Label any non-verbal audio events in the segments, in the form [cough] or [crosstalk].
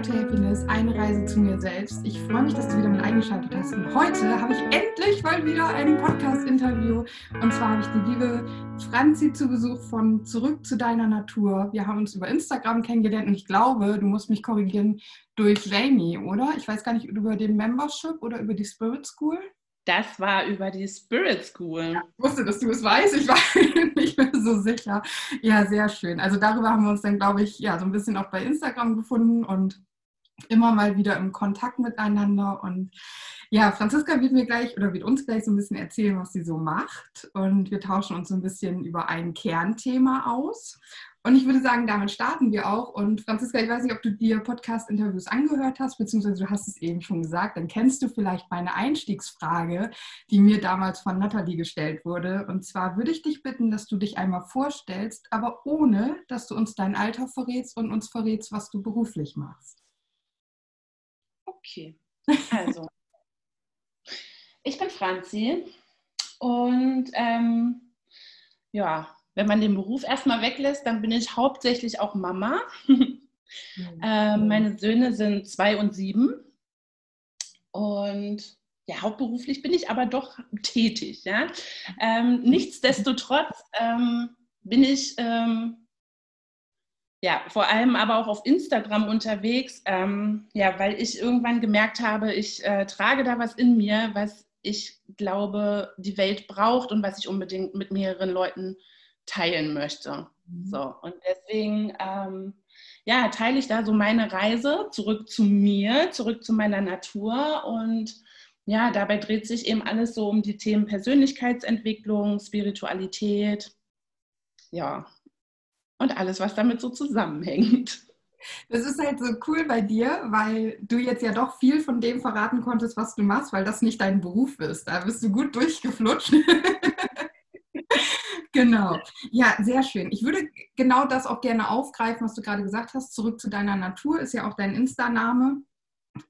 Guide to Happiness, eine Reise zu mir selbst. Ich freue mich, dass du wieder mit eingeschaltet hast. Und heute habe ich endlich mal wieder ein Podcast-Interview. Und zwar habe ich die liebe Franzi zu Besuch von Zurück zu deiner Natur. Wir haben uns über Instagram kennengelernt und ich glaube, du musst mich korrigieren, durch Jamie, oder? Ich weiß gar nicht, über den Membership oder über die Spirit School. Das war über die Spirit School. Ja, ich wusste, dass du es weißt. Ich war [laughs] nicht mehr so sicher. Ja, sehr schön. Also darüber haben wir uns dann, glaube ich, ja, so ein bisschen auch bei Instagram gefunden und immer mal wieder im Kontakt miteinander. Und ja, Franziska wird mir gleich oder wird uns gleich so ein bisschen erzählen, was sie so macht. Und wir tauschen uns so ein bisschen über ein Kernthema aus. Und ich würde sagen, damit starten wir auch. Und Franziska, ich weiß nicht, ob du dir Podcast-Interviews angehört hast, beziehungsweise du hast es eben schon gesagt, dann kennst du vielleicht meine Einstiegsfrage, die mir damals von Nathalie gestellt wurde. Und zwar würde ich dich bitten, dass du dich einmal vorstellst, aber ohne, dass du uns dein Alter verrätst und uns verrätst, was du beruflich machst. Okay, also, ich bin Franzi und ähm, ja, wenn man den Beruf erstmal weglässt, dann bin ich hauptsächlich auch Mama. Mhm. [laughs] äh, meine Söhne sind zwei und sieben. Und ja, hauptberuflich bin ich aber doch tätig. Ja? Ähm, nichtsdestotrotz ähm, bin ich ähm, ja vor allem aber auch auf Instagram unterwegs, ähm, ja, weil ich irgendwann gemerkt habe, ich äh, trage da was in mir, was ich glaube, die Welt braucht und was ich unbedingt mit mehreren Leuten teilen möchte. Mhm. So, und deswegen ähm, ja, teile ich da so meine Reise zurück zu mir, zurück zu meiner Natur und ja, dabei dreht sich eben alles so um die Themen Persönlichkeitsentwicklung, Spiritualität, ja, und alles, was damit so zusammenhängt. Das ist halt so cool bei dir, weil du jetzt ja doch viel von dem verraten konntest, was du machst, weil das nicht dein Beruf ist. Da bist du gut durchgeflutscht. [laughs] Genau. Ja, sehr schön. Ich würde genau das auch gerne aufgreifen, was du gerade gesagt hast. Zurück zu deiner Natur ist ja auch dein Insta-Name.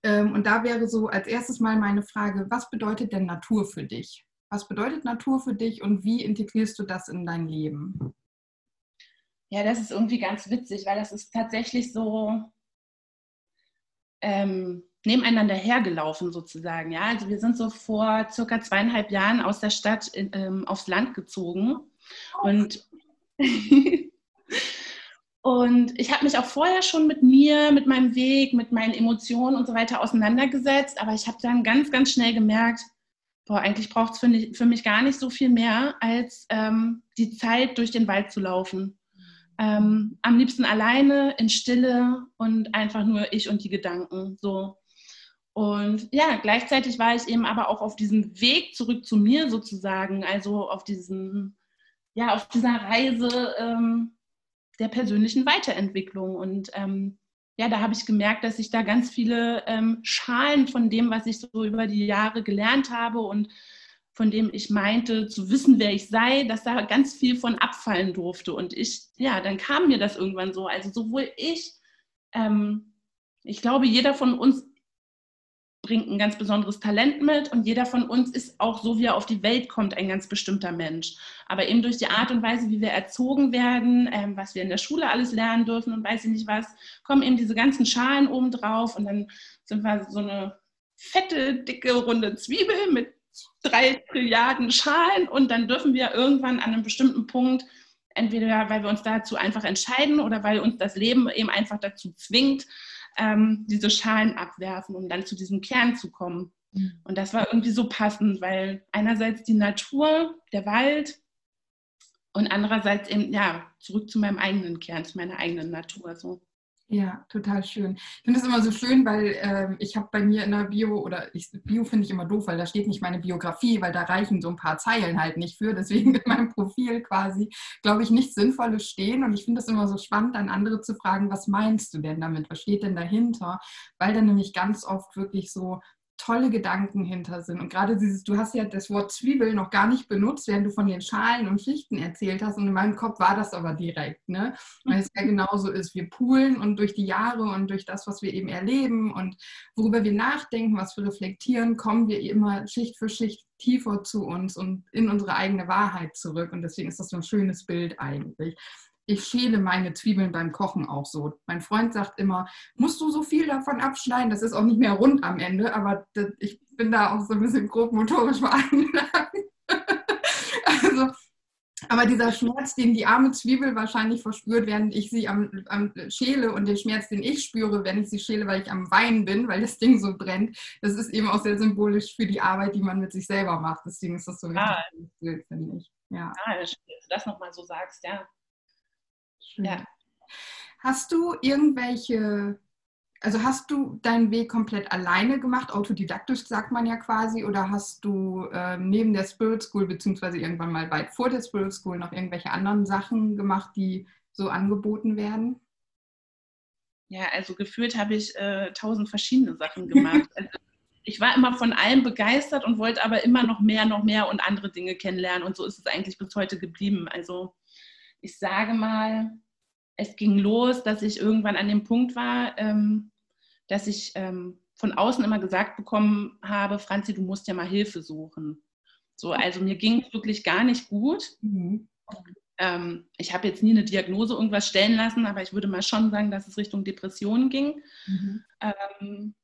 Ähm, und da wäre so als erstes mal meine Frage, was bedeutet denn Natur für dich? Was bedeutet Natur für dich und wie integrierst du das in dein Leben? Ja, das ist irgendwie ganz witzig, weil das ist tatsächlich so ähm, nebeneinander hergelaufen sozusagen. Ja, also wir sind so vor circa zweieinhalb Jahren aus der Stadt in, ähm, aufs Land gezogen und, [laughs] und ich habe mich auch vorher schon mit mir, mit meinem Weg, mit meinen Emotionen und so weiter auseinandergesetzt, aber ich habe dann ganz, ganz schnell gemerkt, boah, eigentlich braucht es für, für, mich gar nicht so viel mehr, als ähm, die Zeit durch den Wald zu laufen. Ähm, am liebsten alleine, in Stille und einfach nur ich und die Gedanken. So. Und ja, gleichzeitig war ich eben aber auch auf diesem Weg zurück zu mir sozusagen, also auf diesem ja, auf dieser Reise ähm, der persönlichen Weiterentwicklung. Und ähm, ja, da habe ich gemerkt, dass ich da ganz viele ähm, Schalen von dem, was ich so über die Jahre gelernt habe und von dem ich meinte zu wissen, wer ich sei, dass da ganz viel von abfallen durfte. Und ich, ja, dann kam mir das irgendwann so. Also sowohl ich, ähm, ich glaube, jeder von uns bringt ein ganz besonderes Talent mit und jeder von uns ist auch so, wie er auf die Welt kommt, ein ganz bestimmter Mensch. Aber eben durch die Art und Weise, wie wir erzogen werden, ähm, was wir in der Schule alles lernen dürfen und weiß ich nicht was, kommen eben diese ganzen Schalen oben drauf und dann sind wir so eine fette, dicke, runde Zwiebel mit drei Trilliarden Schalen und dann dürfen wir irgendwann an einem bestimmten Punkt entweder weil wir uns dazu einfach entscheiden oder weil uns das Leben eben einfach dazu zwingt, ähm, diese Schalen abwerfen, um dann zu diesem Kern zu kommen. Mhm. Und das war irgendwie so passend, weil einerseits die Natur, der Wald und andererseits eben, ja, zurück zu meinem eigenen Kern, zu meiner eigenen Natur. So. Ja, total schön. Ich finde es immer so schön, weil ähm, ich habe bei mir in der Bio, oder ich, Bio finde ich immer doof, weil da steht nicht meine Biografie, weil da reichen so ein paar Zeilen halt nicht für. Deswegen in meinem Profil quasi, glaube ich, nichts Sinnvolles stehen. Und ich finde es immer so spannend, an andere zu fragen, was meinst du denn damit? Was steht denn dahinter? Weil dann nämlich ganz oft wirklich so tolle Gedanken hinter sind. Und gerade dieses, du hast ja das Wort Zwiebel noch gar nicht benutzt, während du von den Schalen und Schichten erzählt hast. Und in meinem Kopf war das aber direkt, ne? Weil es ja genauso ist. Wir poolen und durch die Jahre und durch das, was wir eben erleben und worüber wir nachdenken, was wir reflektieren, kommen wir immer Schicht für Schicht tiefer zu uns und in unsere eigene Wahrheit zurück. Und deswegen ist das so ein schönes Bild eigentlich. Ich schäle meine Zwiebeln beim Kochen auch so. Mein Freund sagt immer, musst du so viel davon abschneiden? Das ist auch nicht mehr rund am Ende, aber das, ich bin da auch so ein bisschen grob motorisch [laughs] veranlagt. also, aber dieser Schmerz, den die arme Zwiebel wahrscheinlich verspürt, während ich sie am, am schäle und den Schmerz, den ich spüre, wenn ich sie schäle, weil ich am Weinen bin, weil das Ding so brennt, das ist eben auch sehr symbolisch für die Arbeit, die man mit sich selber macht. Deswegen ist das so ein ah, finde ich. Ja, ah, dass du das nochmal so sagst, ja. Ja. Hast du irgendwelche, also hast du deinen Weg komplett alleine gemacht, autodidaktisch sagt man ja quasi, oder hast du äh, neben der Spirit School, beziehungsweise irgendwann mal weit vor der Spirit School, noch irgendwelche anderen Sachen gemacht, die so angeboten werden? Ja, also gefühlt habe ich äh, tausend verschiedene Sachen gemacht. [laughs] also, ich war immer von allem begeistert und wollte aber immer noch mehr, noch mehr und andere Dinge kennenlernen. Und so ist es eigentlich bis heute geblieben. Also ich sage mal, es ging los, dass ich irgendwann an dem Punkt war, ähm, dass ich ähm, von außen immer gesagt bekommen habe, Franzi, du musst ja mal Hilfe suchen. So, also mir ging es wirklich gar nicht gut. Mhm. Ähm, ich habe jetzt nie eine Diagnose irgendwas stellen lassen, aber ich würde mal schon sagen, dass es Richtung Depressionen ging. Mhm. Ähm,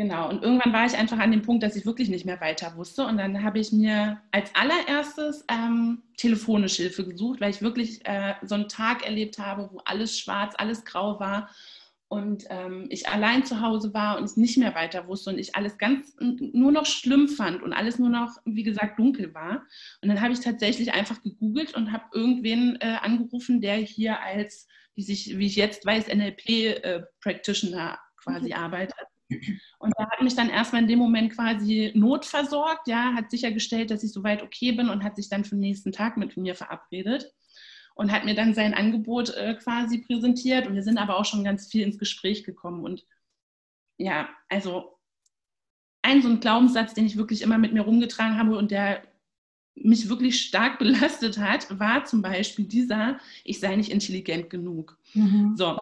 Genau, und irgendwann war ich einfach an dem Punkt, dass ich wirklich nicht mehr weiter wusste. Und dann habe ich mir als allererstes ähm, telefonische Hilfe gesucht, weil ich wirklich äh, so einen Tag erlebt habe, wo alles schwarz, alles grau war und ähm, ich allein zu Hause war und es nicht mehr weiter wusste und ich alles ganz nur noch schlimm fand und alles nur noch, wie gesagt, dunkel war. Und dann habe ich tatsächlich einfach gegoogelt und habe irgendwen äh, angerufen, der hier als, wie, sich, wie ich jetzt weiß, NLP-Practitioner äh, quasi okay. arbeitet. Und er hat mich dann erstmal in dem Moment quasi notversorgt, ja, hat sichergestellt, dass ich soweit okay bin und hat sich dann für den nächsten Tag mit mir verabredet und hat mir dann sein Angebot äh, quasi präsentiert. Und wir sind aber auch schon ganz viel ins Gespräch gekommen. Und ja, also ein so ein Glaubenssatz, den ich wirklich immer mit mir rumgetragen habe und der mich wirklich stark [laughs] belastet hat, war zum Beispiel dieser, ich sei nicht intelligent genug. Mhm. So,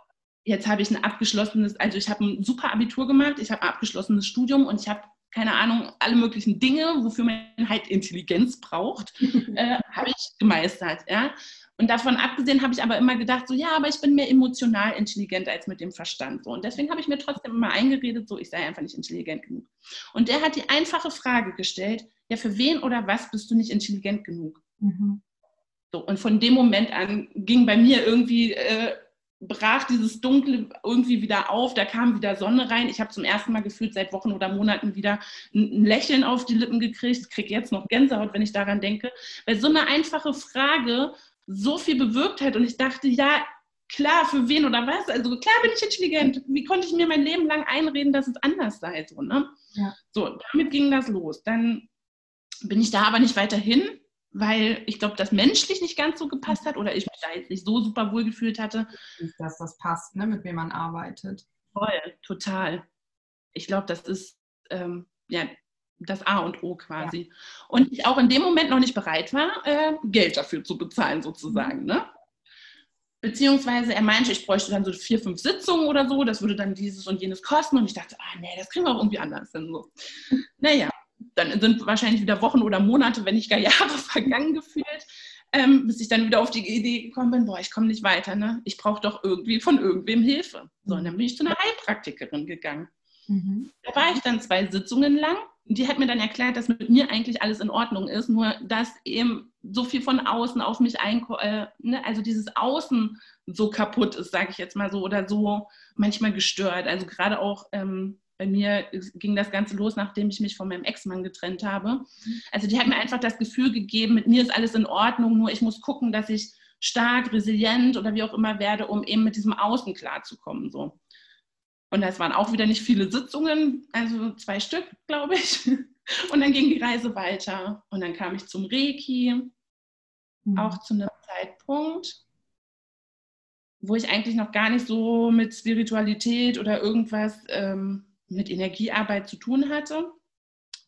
jetzt habe ich ein abgeschlossenes, also ich habe ein super Abitur gemacht, ich habe ein abgeschlossenes Studium und ich habe keine Ahnung, alle möglichen Dinge, wofür man halt Intelligenz braucht, [laughs] äh, habe ich gemeistert. Ja? Und davon abgesehen habe ich aber immer gedacht, so ja, aber ich bin mehr emotional intelligent als mit dem Verstand. So. Und deswegen habe ich mir trotzdem immer eingeredet, so ich sei einfach nicht intelligent genug. Und der hat die einfache Frage gestellt, ja, für wen oder was bist du nicht intelligent genug? Mhm. So, und von dem Moment an ging bei mir irgendwie äh, brach dieses Dunkle irgendwie wieder auf, da kam wieder Sonne rein. Ich habe zum ersten Mal gefühlt seit Wochen oder Monaten wieder ein Lächeln auf die Lippen gekriegt, kriege jetzt noch Gänsehaut, wenn ich daran denke, weil so eine einfache Frage so viel bewirkt hat und ich dachte, ja, klar, für wen oder was? Also klar bin ich intelligent. Wie konnte ich mir mein Leben lang einreden, dass es anders sei? So, ne? ja. so damit ging das los. Dann bin ich da aber nicht weiter hin weil ich glaube, das menschlich nicht ganz so gepasst hat oder ich mich da jetzt nicht so super wohl gefühlt hatte. Dass das passt, ne, mit wem man arbeitet. Voll, total. Ich glaube, das ist ähm, ja, das A und O quasi. Ja. Und ich auch in dem Moment noch nicht bereit war, äh, Geld dafür zu bezahlen, sozusagen. Mhm. Ne? Beziehungsweise er meinte, ich bräuchte dann so vier, fünf Sitzungen oder so, das würde dann dieses und jenes kosten. Und ich dachte, ah nee, das kriegen wir auch irgendwie anders hin. So. [laughs] Naja, dann sind wahrscheinlich wieder Wochen oder Monate, wenn nicht gar Jahre [laughs] vergangen gefühlt, ähm, bis ich dann wieder auf die Idee gekommen bin, boah, ich komme nicht weiter, ne? Ich brauche doch irgendwie von irgendwem Hilfe. So, und dann bin ich zu einer Heilpraktikerin gegangen. Mhm. Da war ich dann zwei Sitzungen lang. Die hat mir dann erklärt, dass mit mir eigentlich alles in Ordnung ist, nur dass eben so viel von außen auf mich einkommt, äh, ne? also dieses Außen so kaputt ist, sage ich jetzt mal so, oder so manchmal gestört. Also gerade auch ähm, bei mir ging das Ganze los, nachdem ich mich von meinem Ex-Mann getrennt habe. Also die hat mir einfach das Gefühl gegeben, mit mir ist alles in Ordnung, nur ich muss gucken, dass ich stark, resilient oder wie auch immer werde, um eben mit diesem Außen klarzukommen. So. Und das waren auch wieder nicht viele Sitzungen, also zwei Stück, glaube ich. [laughs] Und dann ging die Reise weiter. Und dann kam ich zum Reiki, mhm. auch zu einem Zeitpunkt, wo ich eigentlich noch gar nicht so mit Spiritualität oder irgendwas ähm, mit Energiearbeit zu tun hatte.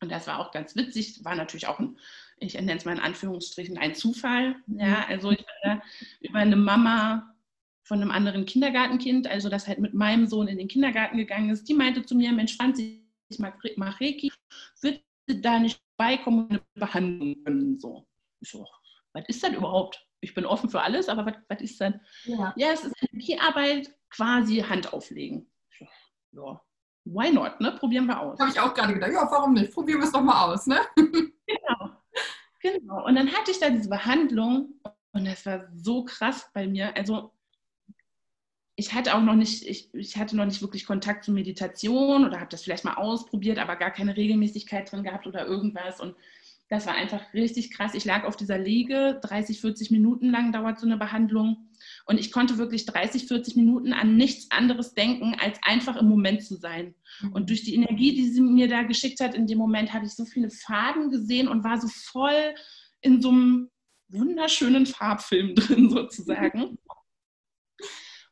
Und das war auch ganz witzig, war natürlich auch ein, ich nenne es mal in Anführungsstrichen, ein Zufall. Ja, mhm. also ich war über eine Mama von einem anderen Kindergartenkind, also das halt mit meinem Sohn in den Kindergarten gegangen ist, die meinte zu mir, Mensch, Franzi, ich mag, mag Reiki, würde da nicht beikommen und eine Behandlung können? So. Ich so, was ist das überhaupt? Ich bin offen für alles, aber was, was ist das? Ja. ja, es ist Energiearbeit, quasi Hand auflegen. Ja, why not, ne? Probieren wir aus. Habe ich auch gerade gedacht, ja, warum nicht? Probieren wir es doch mal aus, ne? [laughs] Genau. Genau. Und dann hatte ich da diese Behandlung und das war so krass bei mir. Also ich hatte auch noch nicht, ich, ich hatte noch nicht wirklich Kontakt zur Meditation oder habe das vielleicht mal ausprobiert, aber gar keine Regelmäßigkeit drin gehabt oder irgendwas. Und das war einfach richtig krass. Ich lag auf dieser Liege, 30, 40 Minuten lang dauert so eine Behandlung. Und ich konnte wirklich 30, 40 Minuten an nichts anderes denken, als einfach im Moment zu sein. Mhm. Und durch die Energie, die sie mir da geschickt hat, in dem Moment habe ich so viele Farben gesehen und war so voll in so einem wunderschönen Farbfilm [laughs] drin sozusagen.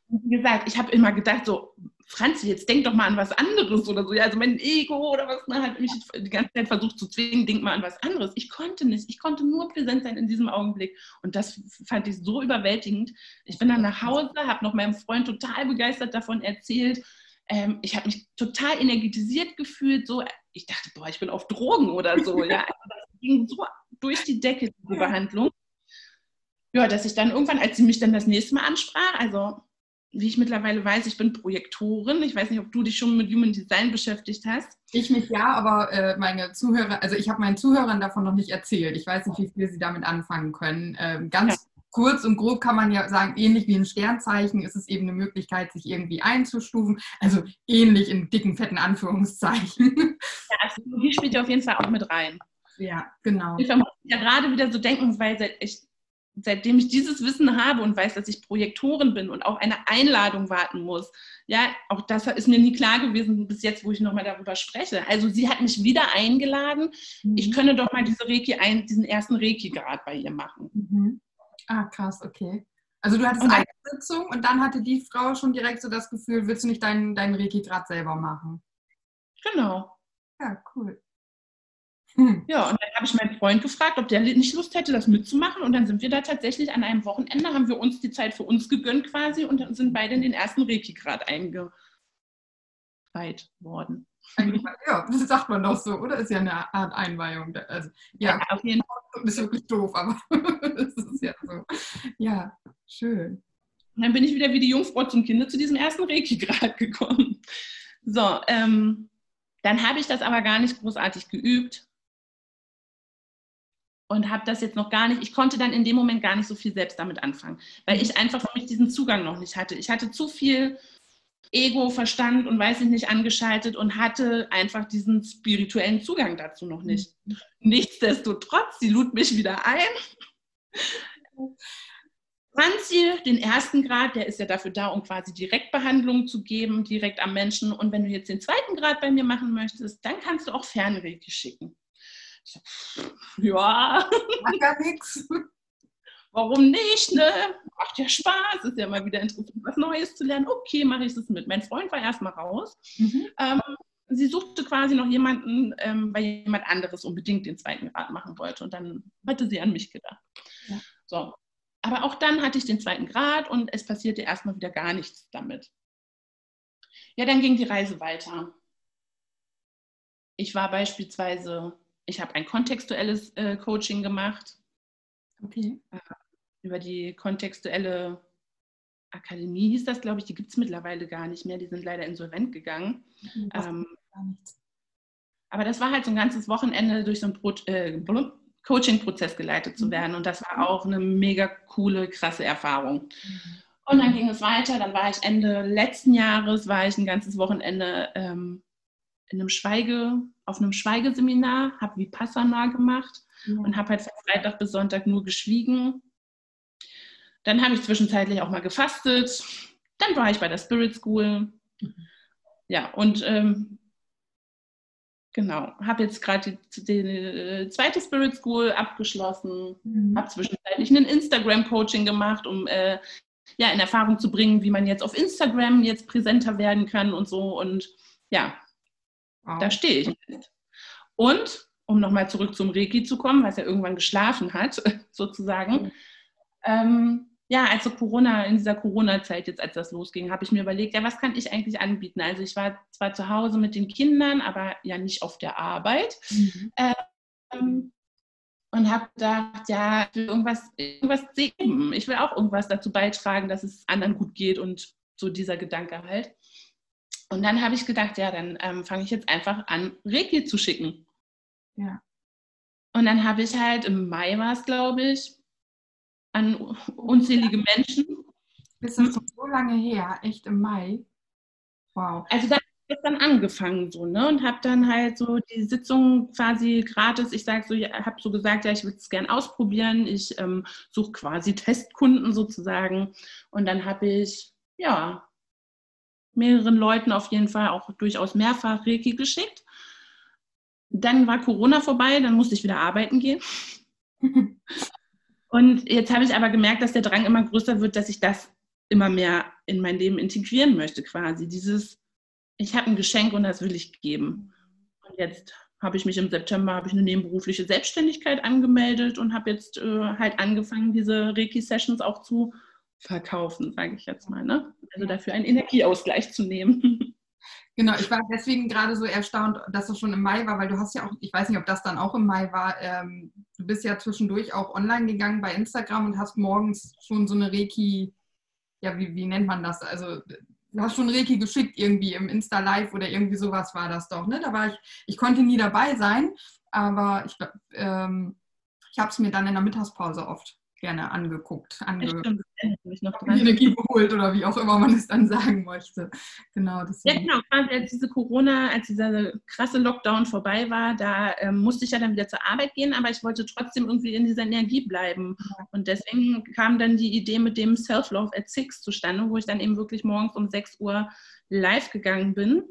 Und wie gesagt, ich habe immer gedacht, so, Franzi, jetzt denk doch mal an was anderes oder so. Ja, also mein Ego oder was, man hat mich die ganze Zeit versucht zu zwingen, denk mal an was anderes. Ich konnte nicht. Ich konnte nur präsent sein in diesem Augenblick. Und das fand ich so überwältigend. Ich bin dann nach Hause, habe noch meinem Freund total begeistert davon erzählt. Ähm, ich habe mich total energetisiert gefühlt. So, ich dachte, boah, ich bin auf Drogen oder so. [laughs] ja, also das ging so durch die Decke, diese Behandlung. Ja, dass ich dann irgendwann, als sie mich dann das nächste Mal ansprach, also wie ich mittlerweile weiß, ich bin Projektorin. Ich weiß nicht, ob du dich schon mit Human Design beschäftigt hast. Ich mich ja, aber äh, meine Zuhörer, also ich habe meinen Zuhörern davon noch nicht erzählt. Ich weiß nicht, wie viel sie damit anfangen können. Ähm, ganz ja. kurz und grob kann man ja sagen, ähnlich wie ein Sternzeichen ist es eben eine Möglichkeit, sich irgendwie einzustufen. Also ähnlich in dicken, fetten Anführungszeichen. Ja, Astrologie spielt ja auf jeden Fall auch mit rein. Ja, genau. Ich vermute ja gerade wieder so denken, weil ich seitdem ich dieses Wissen habe und weiß, dass ich Projektorin bin und auf eine Einladung warten muss, ja, auch das ist mir nie klar gewesen bis jetzt, wo ich nochmal darüber spreche. Also sie hat mich wieder eingeladen, mhm. ich könne doch mal diese Reiki ein, diesen ersten Reiki-Grad bei ihr machen. Mhm. Ah, krass, okay. Also du hattest eine Sitzung und dann hatte die Frau schon direkt so das Gefühl, willst du nicht deinen, deinen Reiki-Grad selber machen? Genau. Ja, cool. Hm. Ja, und dann habe ich meinen Freund gefragt, ob der nicht Lust hätte, das mitzumachen. Und dann sind wir da tatsächlich an einem Wochenende, haben wir uns die Zeit für uns gegönnt quasi und sind beide in den ersten Reiki-Grad eingeweiht worden. Ja, das sagt man doch so, oder? Ist ja eine Art Einweihung. Also, ja, ja auf jeden Fall. Ist wirklich doof, aber [laughs] das ist ja so. Ja, schön. Und dann bin ich wieder wie die Jungfrau zum Kinder zu diesem ersten Reiki-Grad gekommen. So, ähm, dann habe ich das aber gar nicht großartig geübt und habe das jetzt noch gar nicht, ich konnte dann in dem Moment gar nicht so viel selbst damit anfangen, weil ich einfach für mich diesen Zugang noch nicht hatte. Ich hatte zu viel Ego, Verstand und weiß ich nicht angeschaltet und hatte einfach diesen spirituellen Zugang dazu noch nicht. Mhm. Nichtsdestotrotz, sie lud mich wieder ein. Franzi, den ersten Grad, der ist ja dafür da, um quasi Direktbehandlung zu geben, direkt am Menschen. Und wenn du jetzt den zweiten Grad bei mir machen möchtest, dann kannst du auch Fernregie schicken. Ja. Macht gar nichts. Warum nicht, ne? Macht ja Spaß, ist ja mal wieder interessant, was Neues zu lernen. Okay, mache ich das mit. Mein Freund war erstmal raus. Mhm. Ähm, sie suchte quasi noch jemanden, ähm, weil jemand anderes unbedingt den zweiten Grad machen wollte. Und dann hatte sie an mich gedacht. Ja. So. Aber auch dann hatte ich den zweiten Grad und es passierte erstmal wieder gar nichts damit. Ja, dann ging die Reise weiter. Ich war beispielsweise ich habe ein kontextuelles äh, Coaching gemacht. Okay. Äh, über die kontextuelle Akademie hieß das, glaube ich, die gibt es mittlerweile gar nicht mehr. Die sind leider insolvent gegangen. Mhm, ähm, aber das war halt so ein ganzes Wochenende durch so einen Pro äh, Coaching-Prozess geleitet zu mhm. werden. Und das war auch eine mega coole, krasse Erfahrung. Mhm. Und dann ging es weiter. Dann war ich Ende letzten Jahres, war ich ein ganzes Wochenende ähm, in einem Schweige, auf einem Schweigeseminar, habe Vipassana gemacht mhm. und habe halt von Freitag bis Sonntag nur geschwiegen. Dann habe ich zwischenzeitlich auch mal gefastet. Dann war ich bei der Spirit School. Mhm. Ja, und ähm, genau, habe jetzt gerade die, die, äh, zweite Spirit School abgeschlossen, mhm. habe zwischenzeitlich ein Instagram-Coaching gemacht, um äh, ja, in Erfahrung zu bringen, wie man jetzt auf Instagram jetzt präsenter werden kann und so. Und ja, Wow. Da stehe ich. Und, um nochmal zurück zum Reiki zu kommen, was er irgendwann geschlafen hat, [laughs] sozusagen. Mhm. Ähm, ja, also Corona, in dieser Corona-Zeit jetzt, als das losging, habe ich mir überlegt, ja, was kann ich eigentlich anbieten? Also ich war zwar zu Hause mit den Kindern, aber ja nicht auf der Arbeit. Mhm. Ähm, und habe gedacht, ja, ich will irgendwas, irgendwas geben. Ich will auch irgendwas dazu beitragen, dass es anderen gut geht und so dieser Gedanke halt. Und dann habe ich gedacht, ja, dann ähm, fange ich jetzt einfach an, Reiki zu schicken. Ja. Und dann habe ich halt im Mai war es, glaube ich, an unzählige Menschen. Ist das so lange her? Echt im Mai? Wow. Also da habe ich dann angefangen so, ne? Und habe dann halt so die Sitzung quasi gratis, ich sage so, ich habe so gesagt, ja, ich würde es gerne ausprobieren. Ich ähm, suche quasi Testkunden sozusagen. Und dann habe ich, ja, mehreren Leuten auf jeden Fall auch durchaus mehrfach Reiki geschickt. Dann war Corona vorbei, dann musste ich wieder arbeiten gehen. [laughs] Und jetzt habe ich aber gemerkt, dass der Drang immer größer wird, dass ich das immer mehr in mein Leben integrieren möchte, quasi. Dieses, ich habe ein Geschenk und das will ich geben. Und jetzt habe ich mich im September habe ich eine nebenberufliche Selbstständigkeit angemeldet und habe jetzt äh, halt angefangen, diese Reiki-Sessions auch zu verkaufen, sage ich jetzt mal. Ne? Also dafür einen Energieausgleich zu nehmen. [laughs] Genau, ich war deswegen gerade so erstaunt, dass das schon im Mai war, weil du hast ja auch, ich weiß nicht, ob das dann auch im Mai war, ähm, du bist ja zwischendurch auch online gegangen bei Instagram und hast morgens schon so eine Reiki, ja, wie, wie nennt man das? Also du hast schon Reiki geschickt irgendwie im Insta-Live oder irgendwie sowas war das doch, ne? Da war ich, ich konnte nie dabei sein, aber ich, ähm, ich habe es mir dann in der Mittagspause oft gerne angeguckt, ange. Energie geholt oder wie auch immer man es dann sagen möchte. Genau, deswegen. Ja, genau. Quasi als diese Corona, als dieser krasse Lockdown vorbei war, da ähm, musste ich ja dann wieder zur Arbeit gehen, aber ich wollte trotzdem irgendwie in dieser Energie bleiben. Und deswegen kam dann die Idee mit dem Self-Love at Six zustande, wo ich dann eben wirklich morgens um 6 Uhr live gegangen bin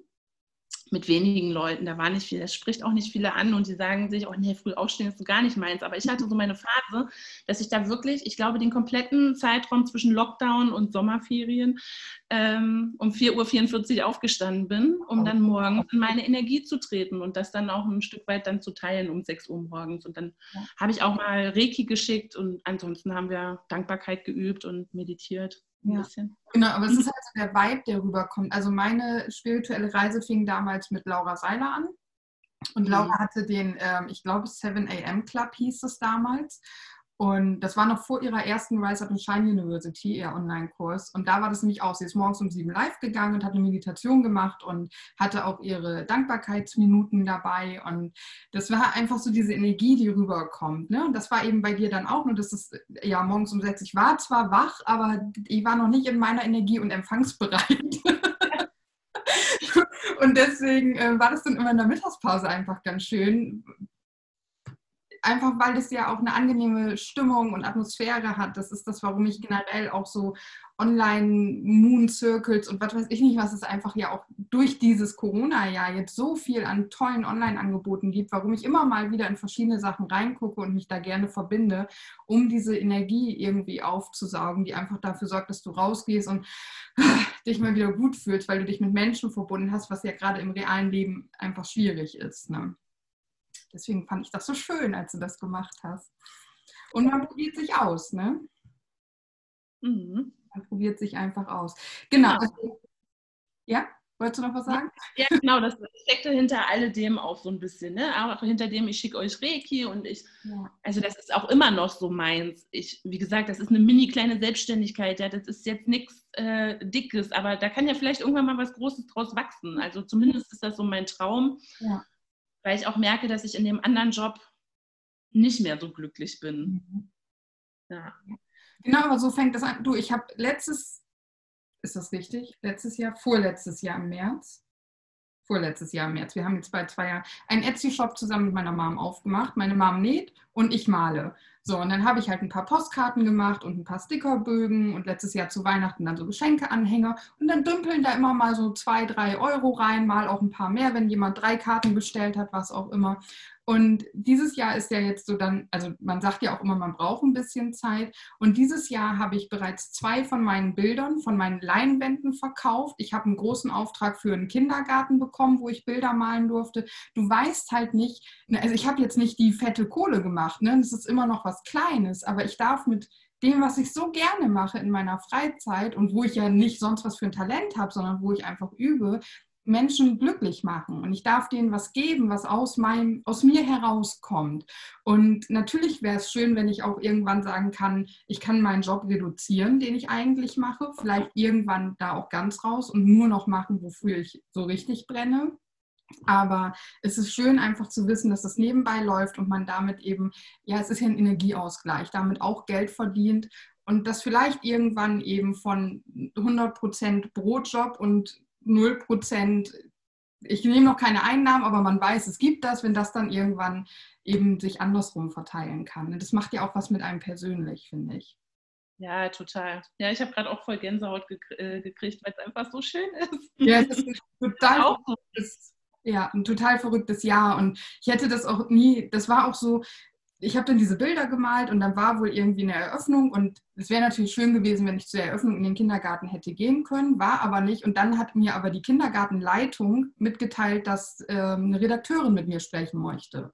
mit wenigen Leuten, da war nicht viel, das spricht auch nicht viele an und die sagen sich, oh nee, früh aufstehen ist so gar nicht meins. Aber ich hatte so meine Phase, dass ich da wirklich, ich glaube, den kompletten Zeitraum zwischen Lockdown und Sommerferien ähm, um 4.44 Uhr aufgestanden bin, um dann morgens in meine Energie zu treten und das dann auch ein Stück weit dann zu teilen um 6 Uhr morgens. Und dann ja. habe ich auch mal Reiki geschickt und ansonsten haben wir Dankbarkeit geübt und meditiert ja. Genau, aber es ist halt so der Vibe, der rüberkommt. Also meine spirituelle Reise fing damals mit Laura Seiler an. Und Laura mhm. hatte den, ähm, ich glaube, 7 AM Club hieß es damals. Und das war noch vor ihrer ersten Rise Up in Shine University, ihr Online-Kurs. Und da war das nämlich auch. Sie ist morgens um sieben live gegangen und hat eine Meditation gemacht und hatte auch ihre Dankbarkeitsminuten dabei. Und das war einfach so diese Energie, die rüberkommt. Ne? Und das war eben bei dir dann auch. Nur das ist ja morgens um sechs. Ich war zwar wach, aber ich war noch nicht in meiner Energie und empfangsbereit. [laughs] und deswegen äh, war das dann immer in der Mittagspause einfach ganz schön, einfach weil das ja auch eine angenehme Stimmung und Atmosphäre hat. Das ist das, warum ich generell auch so Online-Moon-Circles und was weiß ich nicht, was es einfach ja auch durch dieses Corona-Jahr jetzt so viel an tollen Online-Angeboten gibt, warum ich immer mal wieder in verschiedene Sachen reingucke und mich da gerne verbinde, um diese Energie irgendwie aufzusaugen, die einfach dafür sorgt, dass du rausgehst und [sighs] dich mal wieder gut fühlst, weil du dich mit Menschen verbunden hast, was ja gerade im realen Leben einfach schwierig ist. Ne? Deswegen fand ich das so schön, als du das gemacht hast. Und man probiert sich aus, ne? Mhm. Man probiert sich einfach aus. Genau. Also, ja, wolltest du noch was sagen? Ja, genau, das steckte hinter alledem auch so ein bisschen, ne? Auch hinter dem, ich schicke euch Reiki und ich, ja. also das ist auch immer noch so meins. Ich, wie gesagt, das ist eine mini kleine Selbstständigkeit, ja, das ist jetzt nichts äh, Dickes, aber da kann ja vielleicht irgendwann mal was Großes draus wachsen. Also zumindest ist das so mein Traum. Ja weil ich auch merke, dass ich in dem anderen Job nicht mehr so glücklich bin. Mhm. Ja. Genau, aber so fängt das an. Du, ich habe letztes, ist das richtig? Letztes Jahr, vorletztes Jahr im März, vorletztes Jahr im März, wir haben jetzt bald zwei Jahre, einen Etsy-Shop zusammen mit meiner Mom aufgemacht. Meine Mom näht und ich male. So, und dann habe ich halt ein paar Postkarten gemacht und ein paar Stickerbögen und letztes Jahr zu Weihnachten dann so Geschenkeanhänger. Und dann dümpeln da immer mal so zwei, drei Euro rein, mal auch ein paar mehr, wenn jemand drei Karten bestellt hat, was auch immer. Und dieses Jahr ist ja jetzt so dann, also man sagt ja auch immer, man braucht ein bisschen Zeit. Und dieses Jahr habe ich bereits zwei von meinen Bildern, von meinen Leinwänden verkauft. Ich habe einen großen Auftrag für einen Kindergarten bekommen, wo ich Bilder malen durfte. Du weißt halt nicht, ne, also ich habe jetzt nicht die fette Kohle gemacht, ne? Das ist immer noch was Kleines, aber ich darf mit dem, was ich so gerne mache in meiner Freizeit und wo ich ja nicht sonst was für ein Talent habe, sondern wo ich einfach übe, Menschen glücklich machen und ich darf denen was geben, was aus, meinem, aus mir herauskommt. Und natürlich wäre es schön, wenn ich auch irgendwann sagen kann, ich kann meinen Job reduzieren, den ich eigentlich mache, vielleicht irgendwann da auch ganz raus und nur noch machen, wofür ich so richtig brenne. Aber es ist schön, einfach zu wissen, dass das nebenbei läuft und man damit eben, ja, es ist ja ein Energieausgleich, damit auch Geld verdient und das vielleicht irgendwann eben von 100% Brotjob und 0%, ich nehme noch keine Einnahmen, aber man weiß, es gibt das, wenn das dann irgendwann eben sich andersrum verteilen kann. Und das macht ja auch was mit einem persönlich, finde ich. Ja, total. Ja, ich habe gerade auch voll Gänsehaut äh, gekriegt, weil es einfach so schön ist. Ja, es ist total [laughs] auch so. Ja, ein total verrücktes Jahr. Und ich hätte das auch nie, das war auch so, ich habe dann diese Bilder gemalt und dann war wohl irgendwie eine Eröffnung und es wäre natürlich schön gewesen, wenn ich zur Eröffnung in den Kindergarten hätte gehen können, war aber nicht. Und dann hat mir aber die Kindergartenleitung mitgeteilt, dass äh, eine Redakteurin mit mir sprechen möchte.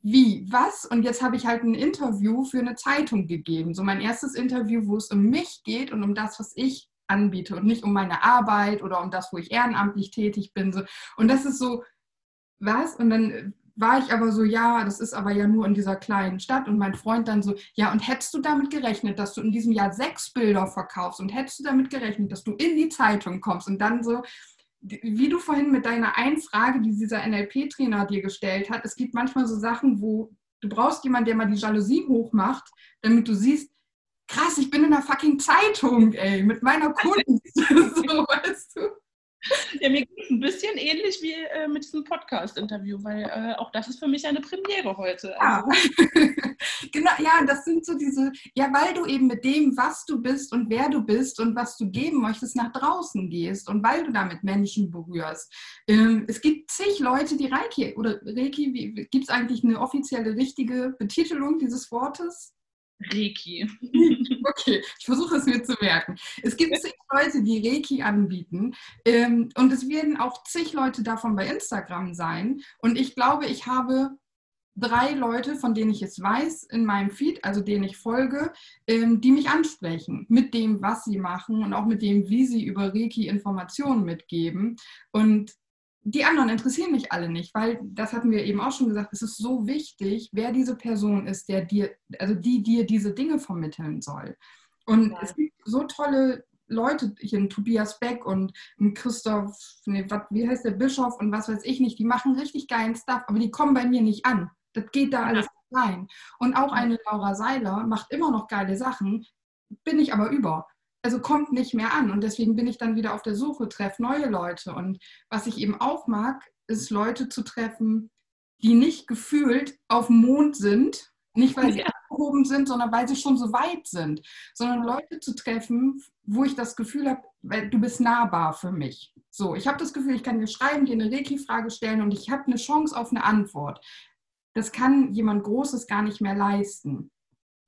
Wie? Was? Und jetzt habe ich halt ein Interview für eine Zeitung gegeben. So mein erstes Interview, wo es um mich geht und um das, was ich anbiete und nicht um meine Arbeit oder um das, wo ich ehrenamtlich tätig bin. Und das ist so, was? Und dann war ich aber so, ja, das ist aber ja nur in dieser kleinen Stadt. Und mein Freund dann so, ja, und hättest du damit gerechnet, dass du in diesem Jahr sechs Bilder verkaufst und hättest du damit gerechnet, dass du in die Zeitung kommst und dann so, wie du vorhin mit deiner einen Frage, die dieser NLP-Trainer dir gestellt hat, es gibt manchmal so Sachen, wo du brauchst jemanden, der mal die Jalousie hochmacht, damit du siehst, krass, ich bin in der fucking Zeitung, ey, mit meiner Kunst. [laughs] so, weißt du? [laughs] Ja, mir geht es ein bisschen ähnlich wie äh, mit diesem Podcast-Interview, weil äh, auch das ist für mich eine Premiere heute. Also. Ja. [laughs] genau, ja, das sind so diese, ja, weil du eben mit dem, was du bist und wer du bist und was du geben möchtest, nach draußen gehst und weil du damit Menschen berührst. Ähm, es gibt zig Leute, die Reiki oder Reiki, gibt es eigentlich eine offizielle richtige Betitelung dieses Wortes? Reiki. [laughs] Okay, ich versuche es mir zu merken. Es gibt zig Leute, die Reiki anbieten ähm, und es werden auch zig Leute davon bei Instagram sein. Und ich glaube, ich habe drei Leute, von denen ich es weiß, in meinem Feed, also denen ich folge, ähm, die mich ansprechen mit dem, was sie machen und auch mit dem, wie sie über Reiki Informationen mitgeben. Und die anderen interessieren mich alle nicht, weil das hatten wir eben auch schon gesagt, es ist so wichtig, wer diese Person ist, der dir, also die dir diese Dinge vermitteln soll. Und ja. es gibt so tolle Leute, hier ein Tobias Beck und ein Christoph, nee, wat, wie heißt der Bischof und was weiß ich nicht, die machen richtig geilen Stuff, aber die kommen bei mir nicht an. Das geht da alles rein. Und auch eine Laura Seiler macht immer noch geile Sachen, bin ich aber über also kommt nicht mehr an. Und deswegen bin ich dann wieder auf der Suche, treffe neue Leute. Und was ich eben auch mag, ist Leute zu treffen, die nicht gefühlt auf dem Mond sind, nicht weil sie ja. abgehoben sind, sondern weil sie schon so weit sind, sondern Leute zu treffen, wo ich das Gefühl habe, du bist nahbar für mich. So, ich habe das Gefühl, ich kann dir schreiben, dir eine Reiki-Frage stellen und ich habe eine Chance auf eine Antwort. Das kann jemand Großes gar nicht mehr leisten.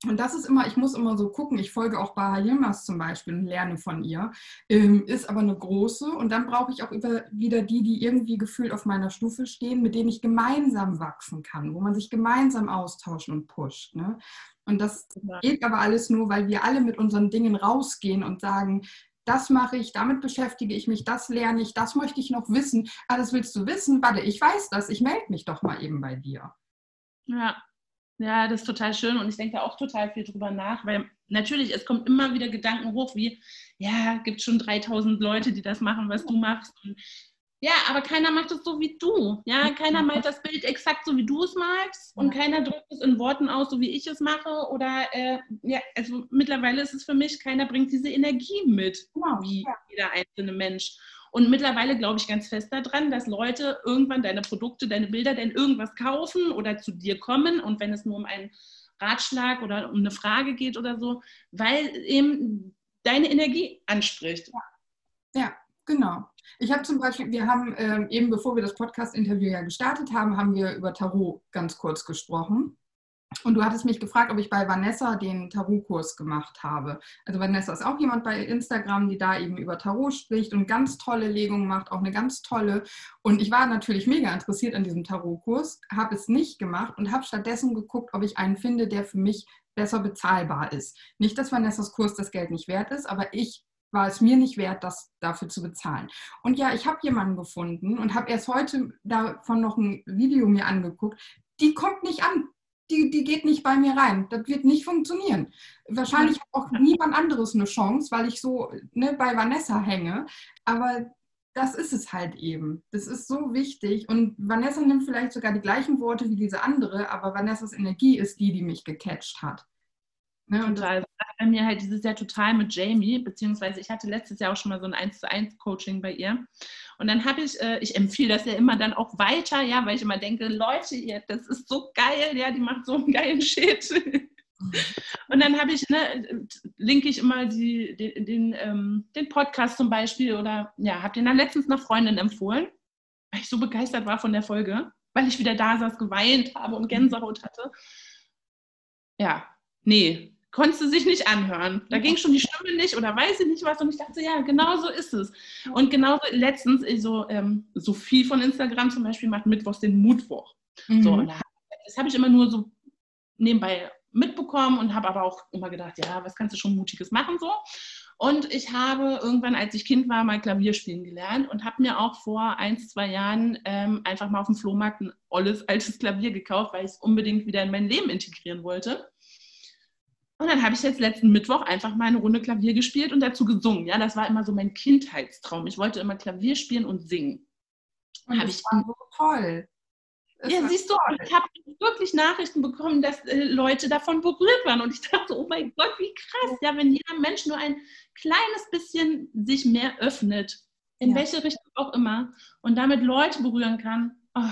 Und das ist immer, ich muss immer so gucken, ich folge auch Baha Yilmaz zum Beispiel und lerne von ihr, ähm, ist aber eine große und dann brauche ich auch über, wieder die, die irgendwie gefühlt auf meiner Stufe stehen, mit denen ich gemeinsam wachsen kann, wo man sich gemeinsam austauschen und pusht. Ne? Und das geht aber alles nur, weil wir alle mit unseren Dingen rausgehen und sagen, das mache ich, damit beschäftige ich mich, das lerne ich, das möchte ich noch wissen. Ah, das willst du wissen? Warte, ich weiß das, ich melde mich doch mal eben bei dir. Ja, ja, das ist total schön und ich denke auch total viel drüber nach, weil natürlich, es kommt immer wieder Gedanken hoch wie, ja, gibt schon 3000 Leute, die das machen, was du machst. Und ja, aber keiner macht es so wie du. Ja, keiner malt das Bild exakt so, wie du es magst und keiner drückt es in Worten aus, so wie ich es mache. Oder äh, ja, also mittlerweile ist es für mich, keiner bringt diese Energie mit, genau. wie jeder einzelne Mensch. Und mittlerweile glaube ich ganz fest daran, dass Leute irgendwann deine Produkte, deine Bilder, denn irgendwas kaufen oder zu dir kommen. Und wenn es nur um einen Ratschlag oder um eine Frage geht oder so, weil eben deine Energie anspricht. Ja, ja genau. Ich habe zum Beispiel, wir haben ähm, eben bevor wir das Podcast-Interview ja gestartet haben, haben wir über Tarot ganz kurz gesprochen. Und du hattest mich gefragt, ob ich bei Vanessa den Tarotkurs gemacht habe. Also Vanessa ist auch jemand bei Instagram, die da eben über Tarot spricht und ganz tolle Legungen macht, auch eine ganz tolle. Und ich war natürlich mega interessiert an diesem Tarotkurs, habe es nicht gemacht und habe stattdessen geguckt, ob ich einen finde, der für mich besser bezahlbar ist. Nicht, dass Vanessas Kurs das Geld nicht wert ist, aber ich war es mir nicht wert, das dafür zu bezahlen. Und ja, ich habe jemanden gefunden und habe erst heute davon noch ein Video mir angeguckt. Die kommt nicht an. Die, die geht nicht bei mir rein. Das wird nicht funktionieren. Wahrscheinlich hat auch niemand anderes eine Chance, weil ich so ne, bei Vanessa hänge. Aber das ist es halt eben. Das ist so wichtig. Und Vanessa nimmt vielleicht sogar die gleichen Worte wie diese andere, aber Vanessas Energie ist die, die mich gecatcht hat. Ne? Und total. Bei mir halt dieses Jahr total mit Jamie, beziehungsweise ich hatte letztes Jahr auch schon mal so ein 1 zu 1 Coaching bei ihr. Und dann habe ich, äh, ich empfehle das ja immer dann auch weiter, ja, weil ich immer denke, Leute, ihr, das ist so geil, ja, die macht so einen geilen Shit. [laughs] Und dann habe ich, ne, linke ich immer die, den, den, ähm, den Podcast zum Beispiel oder ja, habe den dann letztens nach Freundin empfohlen, weil ich so begeistert war von der Folge, weil ich wieder da saß, geweint habe und Gänsehaut hatte. Ja, nee, konntest du sich nicht anhören. Da ging schon die Stimme nicht oder weiß ich nicht was. Und ich dachte, ja, genau so ist es. Und genauso letztens, so ähm, Sophie von Instagram zum Beispiel macht mittwochs den Mutwoch. Mhm. So, das habe ich immer nur so nebenbei mitbekommen und habe aber auch immer gedacht, ja, was kannst du schon Mutiges machen so. Und ich habe irgendwann, als ich Kind war, mal Klavier spielen gelernt und habe mir auch vor ein, zwei Jahren ähm, einfach mal auf dem Flohmarkt ein olles, altes Klavier gekauft, weil ich es unbedingt wieder in mein Leben integrieren wollte. Und dann habe ich jetzt letzten Mittwoch einfach mal eine Runde Klavier gespielt und dazu gesungen. Ja, das war immer so mein Kindheitstraum. Ich wollte immer Klavier spielen und singen. Und das ich war so toll. Das ja, siehst du, ich habe wirklich Nachrichten bekommen, dass äh, Leute davon berührt waren. Und ich dachte, oh mein Gott, wie krass. Ja, wenn jeder Mensch nur ein kleines bisschen sich mehr öffnet, in ja. welche Richtung auch immer, und damit Leute berühren kann, oh,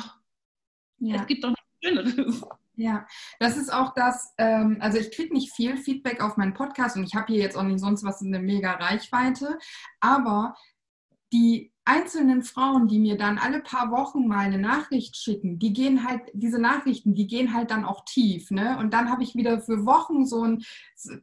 ja. es gibt doch nichts Schöneres. Ja, das ist auch das, ähm, also ich kriege nicht viel Feedback auf meinen Podcast und ich habe hier jetzt auch nicht sonst was in der mega Reichweite, aber die einzelnen Frauen, die mir dann alle paar Wochen mal eine Nachricht schicken, die gehen halt, diese Nachrichten, die gehen halt dann auch tief. Ne? Und dann habe ich wieder für Wochen so ein,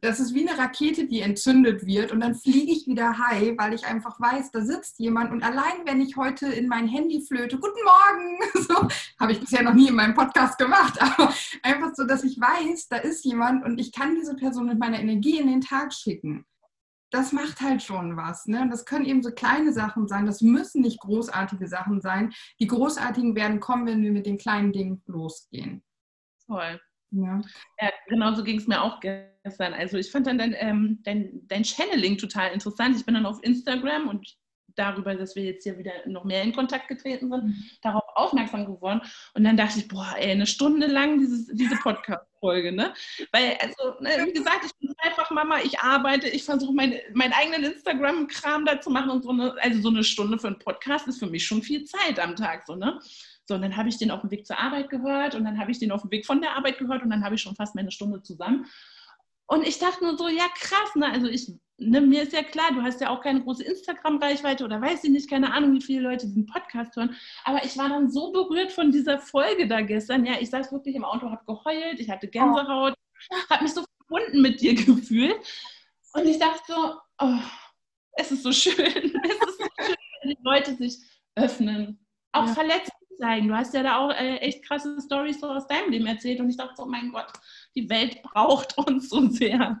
das ist wie eine Rakete, die entzündet wird. Und dann fliege ich wieder high, weil ich einfach weiß, da sitzt jemand. Und allein, wenn ich heute in mein Handy flöte, guten Morgen, [laughs] so habe ich bisher noch nie in meinem Podcast gemacht, [laughs] aber einfach so, dass ich weiß, da ist jemand und ich kann diese Person mit meiner Energie in den Tag schicken das macht halt schon was. Ne? Das können eben so kleine Sachen sein. Das müssen nicht großartige Sachen sein. Die großartigen werden kommen, wenn wir mit den kleinen Dingen losgehen. Toll. Ja, ja genau so ging es mir auch gestern. Also ich fand dann dein, ähm, dein, dein Channeling total interessant. Ich bin dann auf Instagram und darüber, dass wir jetzt hier wieder noch mehr in Kontakt getreten sind, mhm. darauf aufmerksam geworden. Und dann dachte ich, boah, ey, eine Stunde lang dieses, diese Podcast-Folge, ne? Weil, also, ne, wie gesagt, ich bin einfach Mama, ich arbeite, ich versuche mein, meinen eigenen Instagram-Kram da zu machen und so eine, also so eine Stunde für einen Podcast ist für mich schon viel Zeit am Tag, so, ne? So, und dann habe ich den auf dem Weg zur Arbeit gehört und dann habe ich den auf dem Weg von der Arbeit gehört und dann habe ich schon fast meine Stunde zusammen. Und ich dachte nur so, ja krass, ne? Also ich ne, mir ist ja klar, du hast ja auch keine große Instagram-Reichweite oder weiß ich nicht, keine Ahnung, wie viele Leute diesen Podcast hören. Aber ich war dann so berührt von dieser Folge da gestern. Ja, ich saß wirklich im Auto, habe geheult, ich hatte Gänsehaut, habe mich so verbunden mit dir [laughs] gefühlt. Und ich dachte so, oh, es ist so schön. [laughs] Es ist so schön, wenn die Leute sich öffnen. Auch ja. verletzt zeigen. Du hast ja da auch äh, echt krasse Stories so aus deinem Leben erzählt. Und ich dachte so, oh mein Gott, die Welt braucht uns so sehr.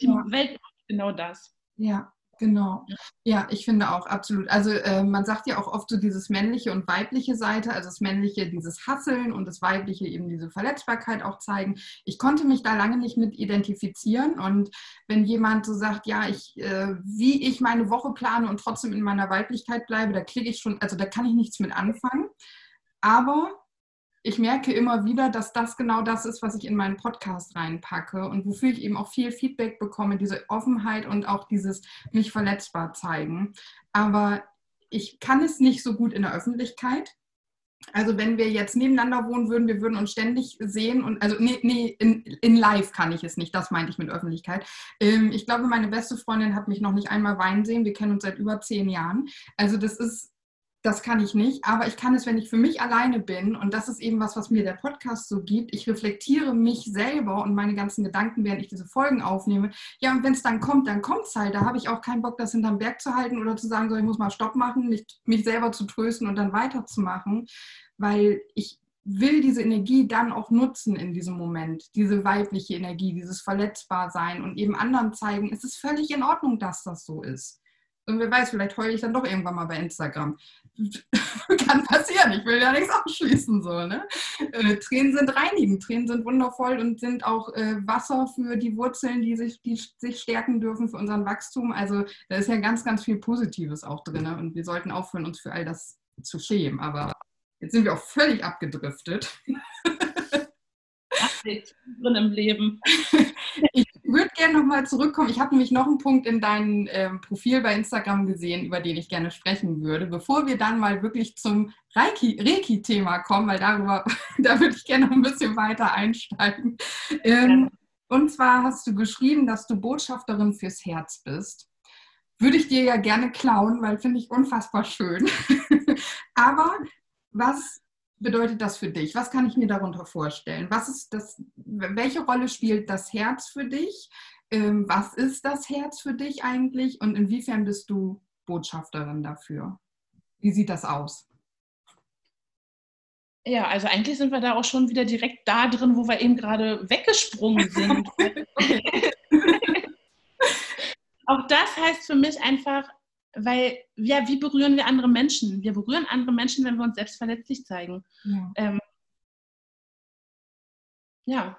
Die ja. Welt braucht genau das. Ja, genau. Ja, ich finde auch absolut. Also äh, man sagt ja auch oft so dieses männliche und weibliche Seite, also das männliche dieses Hasseln und das weibliche eben diese Verletzbarkeit auch zeigen. Ich konnte mich da lange nicht mit identifizieren und wenn jemand so sagt, ja, ich, äh, wie ich meine Woche plane und trotzdem in meiner Weiblichkeit bleibe, da klicke ich schon, also da kann ich nichts mit anfangen. Aber ich merke immer wieder, dass das genau das ist, was ich in meinen Podcast reinpacke und wofür ich eben auch viel Feedback bekomme, diese Offenheit und auch dieses mich verletzbar zeigen. Aber ich kann es nicht so gut in der Öffentlichkeit. Also wenn wir jetzt nebeneinander wohnen würden, wir würden uns ständig sehen und also nee, nee in, in live kann ich es nicht, das meinte ich mit Öffentlichkeit. Ähm, ich glaube, meine beste Freundin hat mich noch nicht einmal weinen sehen. Wir kennen uns seit über zehn Jahren. Also das ist das kann ich nicht, aber ich kann es, wenn ich für mich alleine bin. Und das ist eben was, was mir der Podcast so gibt. Ich reflektiere mich selber und meine ganzen Gedanken, während ich diese Folgen aufnehme. Ja, und wenn es dann kommt, dann kommt es halt. Da habe ich auch keinen Bock, das hinterm Berg zu halten oder zu sagen, so, ich muss mal Stopp machen, mich, mich selber zu trösten und dann weiterzumachen, weil ich will diese Energie dann auch nutzen in diesem Moment, diese weibliche Energie, dieses Verletzbarsein und eben anderen zeigen, es ist völlig in Ordnung, dass das so ist. Und wer weiß, vielleicht heule ich dann doch irgendwann mal bei Instagram. [laughs] Kann passieren, ich will ja nichts ausschließen. So, ne? Äh, Tränen sind reinigend, Tränen sind wundervoll und sind auch äh, Wasser für die Wurzeln, die sich, die sich stärken dürfen für unseren Wachstum. Also da ist ja ganz, ganz viel Positives auch drin. Und wir sollten aufhören, uns für all das zu schämen. Aber jetzt sind wir auch völlig abgedriftet. [laughs] drin im Leben. [laughs] Ich würde gerne nochmal zurückkommen. Ich habe nämlich noch einen Punkt in deinem ähm, Profil bei Instagram gesehen, über den ich gerne sprechen würde. Bevor wir dann mal wirklich zum Reiki-Thema kommen, weil darüber, [laughs] da würde ich gerne noch ein bisschen weiter einsteigen. Ähm, und zwar hast du geschrieben, dass du Botschafterin fürs Herz bist. Würde ich dir ja gerne klauen, weil finde ich unfassbar schön. [laughs] Aber was bedeutet das für dich? Was kann ich mir darunter vorstellen? Was ist das, welche Rolle spielt das Herz für dich? Ähm, was ist das Herz für dich eigentlich? Und inwiefern bist du Botschafterin dafür? Wie sieht das aus? Ja, also eigentlich sind wir da auch schon wieder direkt da drin, wo wir eben gerade weggesprungen sind. [laughs] [laughs] auch das heißt für mich einfach, weil ja, wie berühren wir andere Menschen? Wir berühren andere Menschen, wenn wir uns selbst verletzlich zeigen. Ja. Ähm, ja.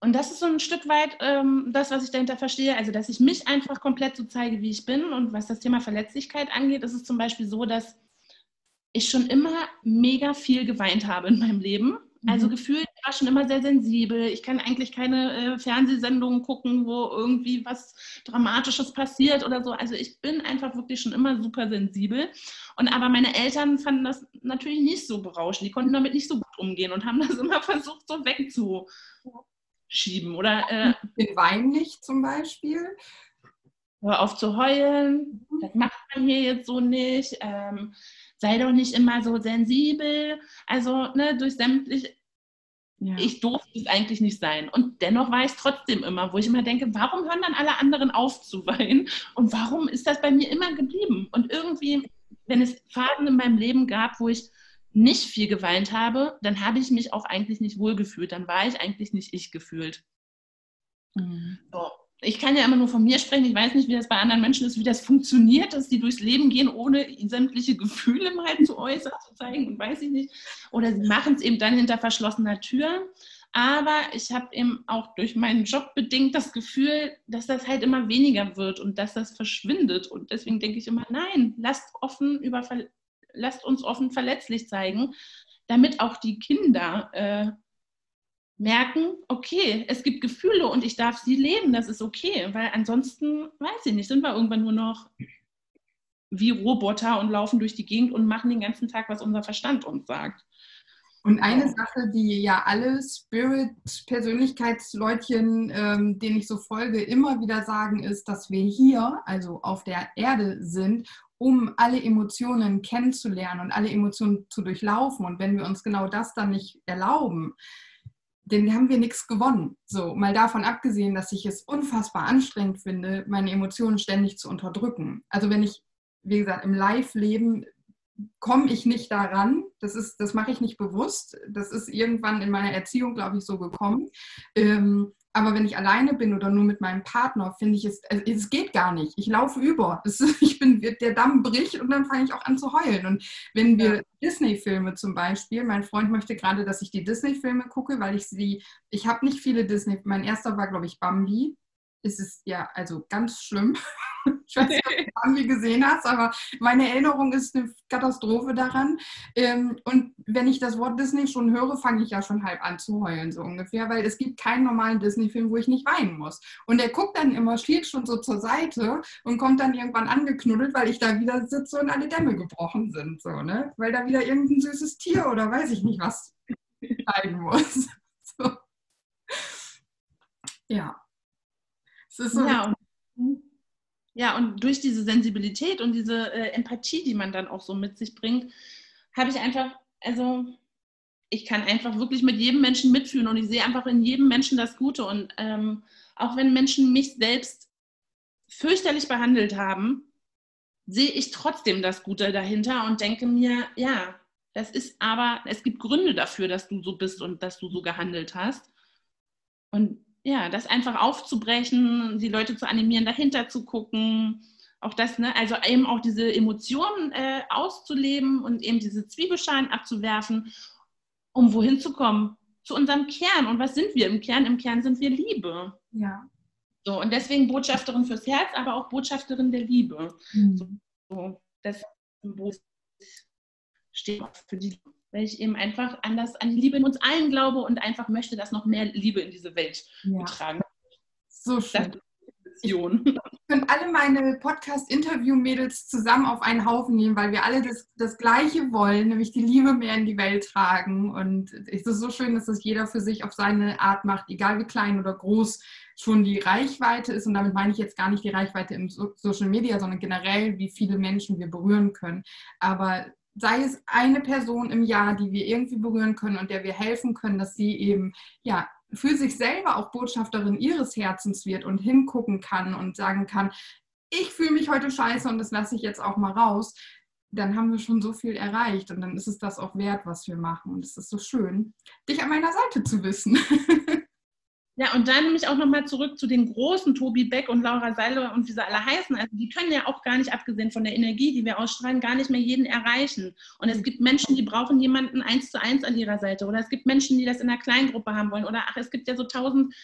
Und das ist so ein Stück weit ähm, das, was ich dahinter verstehe. Also, dass ich mich einfach komplett so zeige, wie ich bin. Und was das Thema Verletzlichkeit angeht, ist es zum Beispiel so, dass ich schon immer mega viel geweint habe in meinem Leben. Also mhm. gefühlt war schon immer sehr sensibel. Ich kann eigentlich keine äh, Fernsehsendungen gucken, wo irgendwie was Dramatisches passiert oder so. Also ich bin einfach wirklich schon immer super sensibel. Und aber meine Eltern fanden das natürlich nicht so berauschend. Die konnten damit nicht so gut umgehen und haben [laughs] das immer versucht, so wegzuschieben. Oder äh, den Wein nicht zum Beispiel. Hör auf zu heulen. Das macht man hier jetzt so nicht. Ähm, sei doch nicht immer so sensibel. Also ne, durch sämtliche, ja. ich durfte es eigentlich nicht sein. Und dennoch war ich es trotzdem immer, wo ich immer denke, warum hören dann alle anderen auf zu weinen? Und warum ist das bei mir immer geblieben? Und irgendwie, wenn es Phasen in meinem Leben gab, wo ich nicht viel geweint habe, dann habe ich mich auch eigentlich nicht wohlgefühlt. Dann war ich eigentlich nicht ich gefühlt. Mhm. So ich kann ja immer nur von mir sprechen, ich weiß nicht, wie das bei anderen Menschen ist, wie das funktioniert, dass die durchs Leben gehen, ohne sämtliche Gefühle mal zu äußern, zu zeigen und weiß ich nicht. Oder sie machen es eben dann hinter verschlossener Tür. Aber ich habe eben auch durch meinen Job bedingt das Gefühl, dass das halt immer weniger wird und dass das verschwindet. Und deswegen denke ich immer, nein, lasst, offen über, lasst uns offen verletzlich zeigen, damit auch die Kinder äh, merken, okay, es gibt Gefühle und ich darf sie leben, das ist okay, weil ansonsten, weiß ich nicht, sind wir irgendwann nur noch wie Roboter und laufen durch die Gegend und machen den ganzen Tag, was unser Verstand uns sagt. Und eine Sache, die ja alle Spirit-Persönlichkeitsleutchen, ähm, denen ich so folge, immer wieder sagen, ist, dass wir hier, also auf der Erde sind, um alle Emotionen kennenzulernen und alle Emotionen zu durchlaufen. Und wenn wir uns genau das dann nicht erlauben, den haben wir nichts gewonnen. So, mal davon abgesehen, dass ich es unfassbar anstrengend finde, meine Emotionen ständig zu unterdrücken. Also wenn ich, wie gesagt, im Live-Leben komme ich nicht daran. Das, das mache ich nicht bewusst. Das ist irgendwann in meiner Erziehung, glaube ich, so gekommen. Ähm, aber wenn ich alleine bin oder nur mit meinem Partner, finde ich es, es geht gar nicht. Ich laufe über. [laughs] Es, ich bin, der Damm bricht und dann fange ich auch an zu heulen. Und wenn wir ja. Disney-Filme zum Beispiel, mein Freund möchte gerade, dass ich die Disney-Filme gucke, weil ich sie, ich habe nicht viele Disney, mein erster war, glaube ich, Bambi ist es ja also ganz schlimm. [laughs] Ich weiß nicht, ob du [laughs] Bambi gesehen hast, aber meine Erinnerung ist eine Katastrophe daran. Ähm, und wenn ich das Wort Disney schon höre, fange ich ja schon halb an zu heulen, so ungefähr, weil es gibt keinen normalen Disney-Film, wo ich nicht weinen muss. Und er guckt dann immer, schielt schon so zur Seite und kommt dann irgendwann angeknuddelt, weil ich da wieder sitze und alle Dämme gebrochen sind, so, ne? Weil da wieder irgendein süßes Tier oder weiß ich nicht was [laughs] zeigen muss. So. Ja. So ja, und, ja, und durch diese Sensibilität und diese äh, Empathie, die man dann auch so mit sich bringt, habe ich einfach, also ich kann einfach wirklich mit jedem Menschen mitfühlen und ich sehe einfach in jedem Menschen das Gute. Und ähm, auch wenn Menschen mich selbst fürchterlich behandelt haben, sehe ich trotzdem das Gute dahinter und denke mir, ja, das ist aber, es gibt Gründe dafür, dass du so bist und dass du so gehandelt hast. Und ja, das einfach aufzubrechen, die Leute zu animieren, dahinter zu gucken. auch das, ne? also eben auch diese Emotionen äh, auszuleben und eben diese Zwiebelschalen abzuwerfen, um wohin zu kommen? Zu unserem Kern. Und was sind wir im Kern? Im Kern sind wir Liebe. Ja. So, und deswegen Botschafterin fürs Herz, aber auch Botschafterin der Liebe. Mhm. So, das Symbol steht auch für die Liebe weil ich eben einfach anders an die Liebe in uns allen glaube und einfach möchte, dass noch mehr Liebe in diese Welt ja. getragen wird. So schön. Ich könnte alle meine Podcast-Interview-Mädels zusammen auf einen Haufen nehmen, weil wir alle das, das Gleiche wollen, nämlich die Liebe mehr in die Welt tragen. Und es ist so schön, dass das jeder für sich auf seine Art macht, egal wie klein oder groß schon die Reichweite ist. Und damit meine ich jetzt gar nicht die Reichweite im Social Media, sondern generell, wie viele Menschen wir berühren können. Aber sei es eine Person im Jahr, die wir irgendwie berühren können und der wir helfen können, dass sie eben ja für sich selber auch Botschafterin ihres Herzens wird und hingucken kann und sagen kann, ich fühle mich heute scheiße und das lasse ich jetzt auch mal raus, dann haben wir schon so viel erreicht und dann ist es das auch wert, was wir machen. Und es ist so schön, dich an meiner Seite zu wissen. [laughs] Ja, und dann mich auch nochmal zurück zu den großen Tobi Beck und Laura Seiler und wie sie alle heißen. Also die können ja auch gar nicht, abgesehen von der Energie, die wir ausstrahlen, gar nicht mehr jeden erreichen. Und es gibt Menschen, die brauchen jemanden eins zu eins an ihrer Seite. Oder es gibt Menschen, die das in einer Kleingruppe haben wollen. Oder ach, es gibt ja so tausend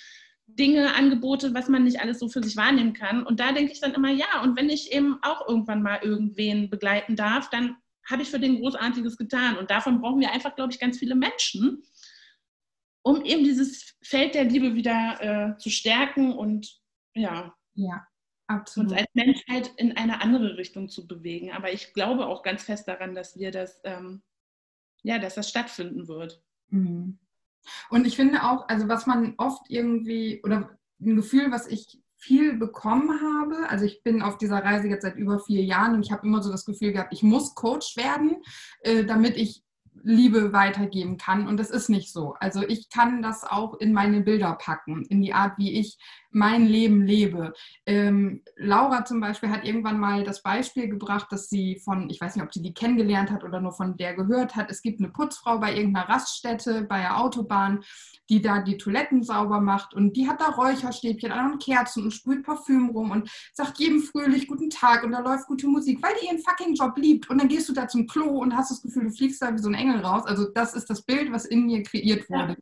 Dinge, Angebote, was man nicht alles so für sich wahrnehmen kann. Und da denke ich dann immer, ja, und wenn ich eben auch irgendwann mal irgendwen begleiten darf, dann habe ich für den Großartiges getan. Und davon brauchen wir einfach, glaube ich, ganz viele Menschen um eben dieses Feld der Liebe wieder äh, zu stärken und ja, ja absolut. uns als Menschheit in eine andere Richtung zu bewegen. Aber ich glaube auch ganz fest daran, dass wir das, ähm, ja, dass das stattfinden wird. Mhm. Und ich finde auch, also was man oft irgendwie, oder ein Gefühl, was ich viel bekommen habe. Also ich bin auf dieser Reise jetzt seit über vier Jahren und ich habe immer so das Gefühl gehabt, ich muss Coach werden, äh, damit ich Liebe weitergeben kann. Und das ist nicht so. Also ich kann das auch in meine Bilder packen, in die Art, wie ich mein Leben lebe. Ähm, Laura zum Beispiel hat irgendwann mal das Beispiel gebracht, dass sie von, ich weiß nicht, ob sie die kennengelernt hat oder nur von der gehört hat, es gibt eine Putzfrau bei irgendeiner Raststätte, bei der Autobahn, die da die Toiletten sauber macht und die hat da Räucherstäbchen an und Kerzen und sprüht Parfüm rum und sagt jedem fröhlich guten Tag und da läuft gute Musik, weil die ihren fucking Job liebt. Und dann gehst du da zum Klo und hast das Gefühl, du fliegst da wie so ein Engel raus. Also das ist das Bild, was in mir kreiert wurde.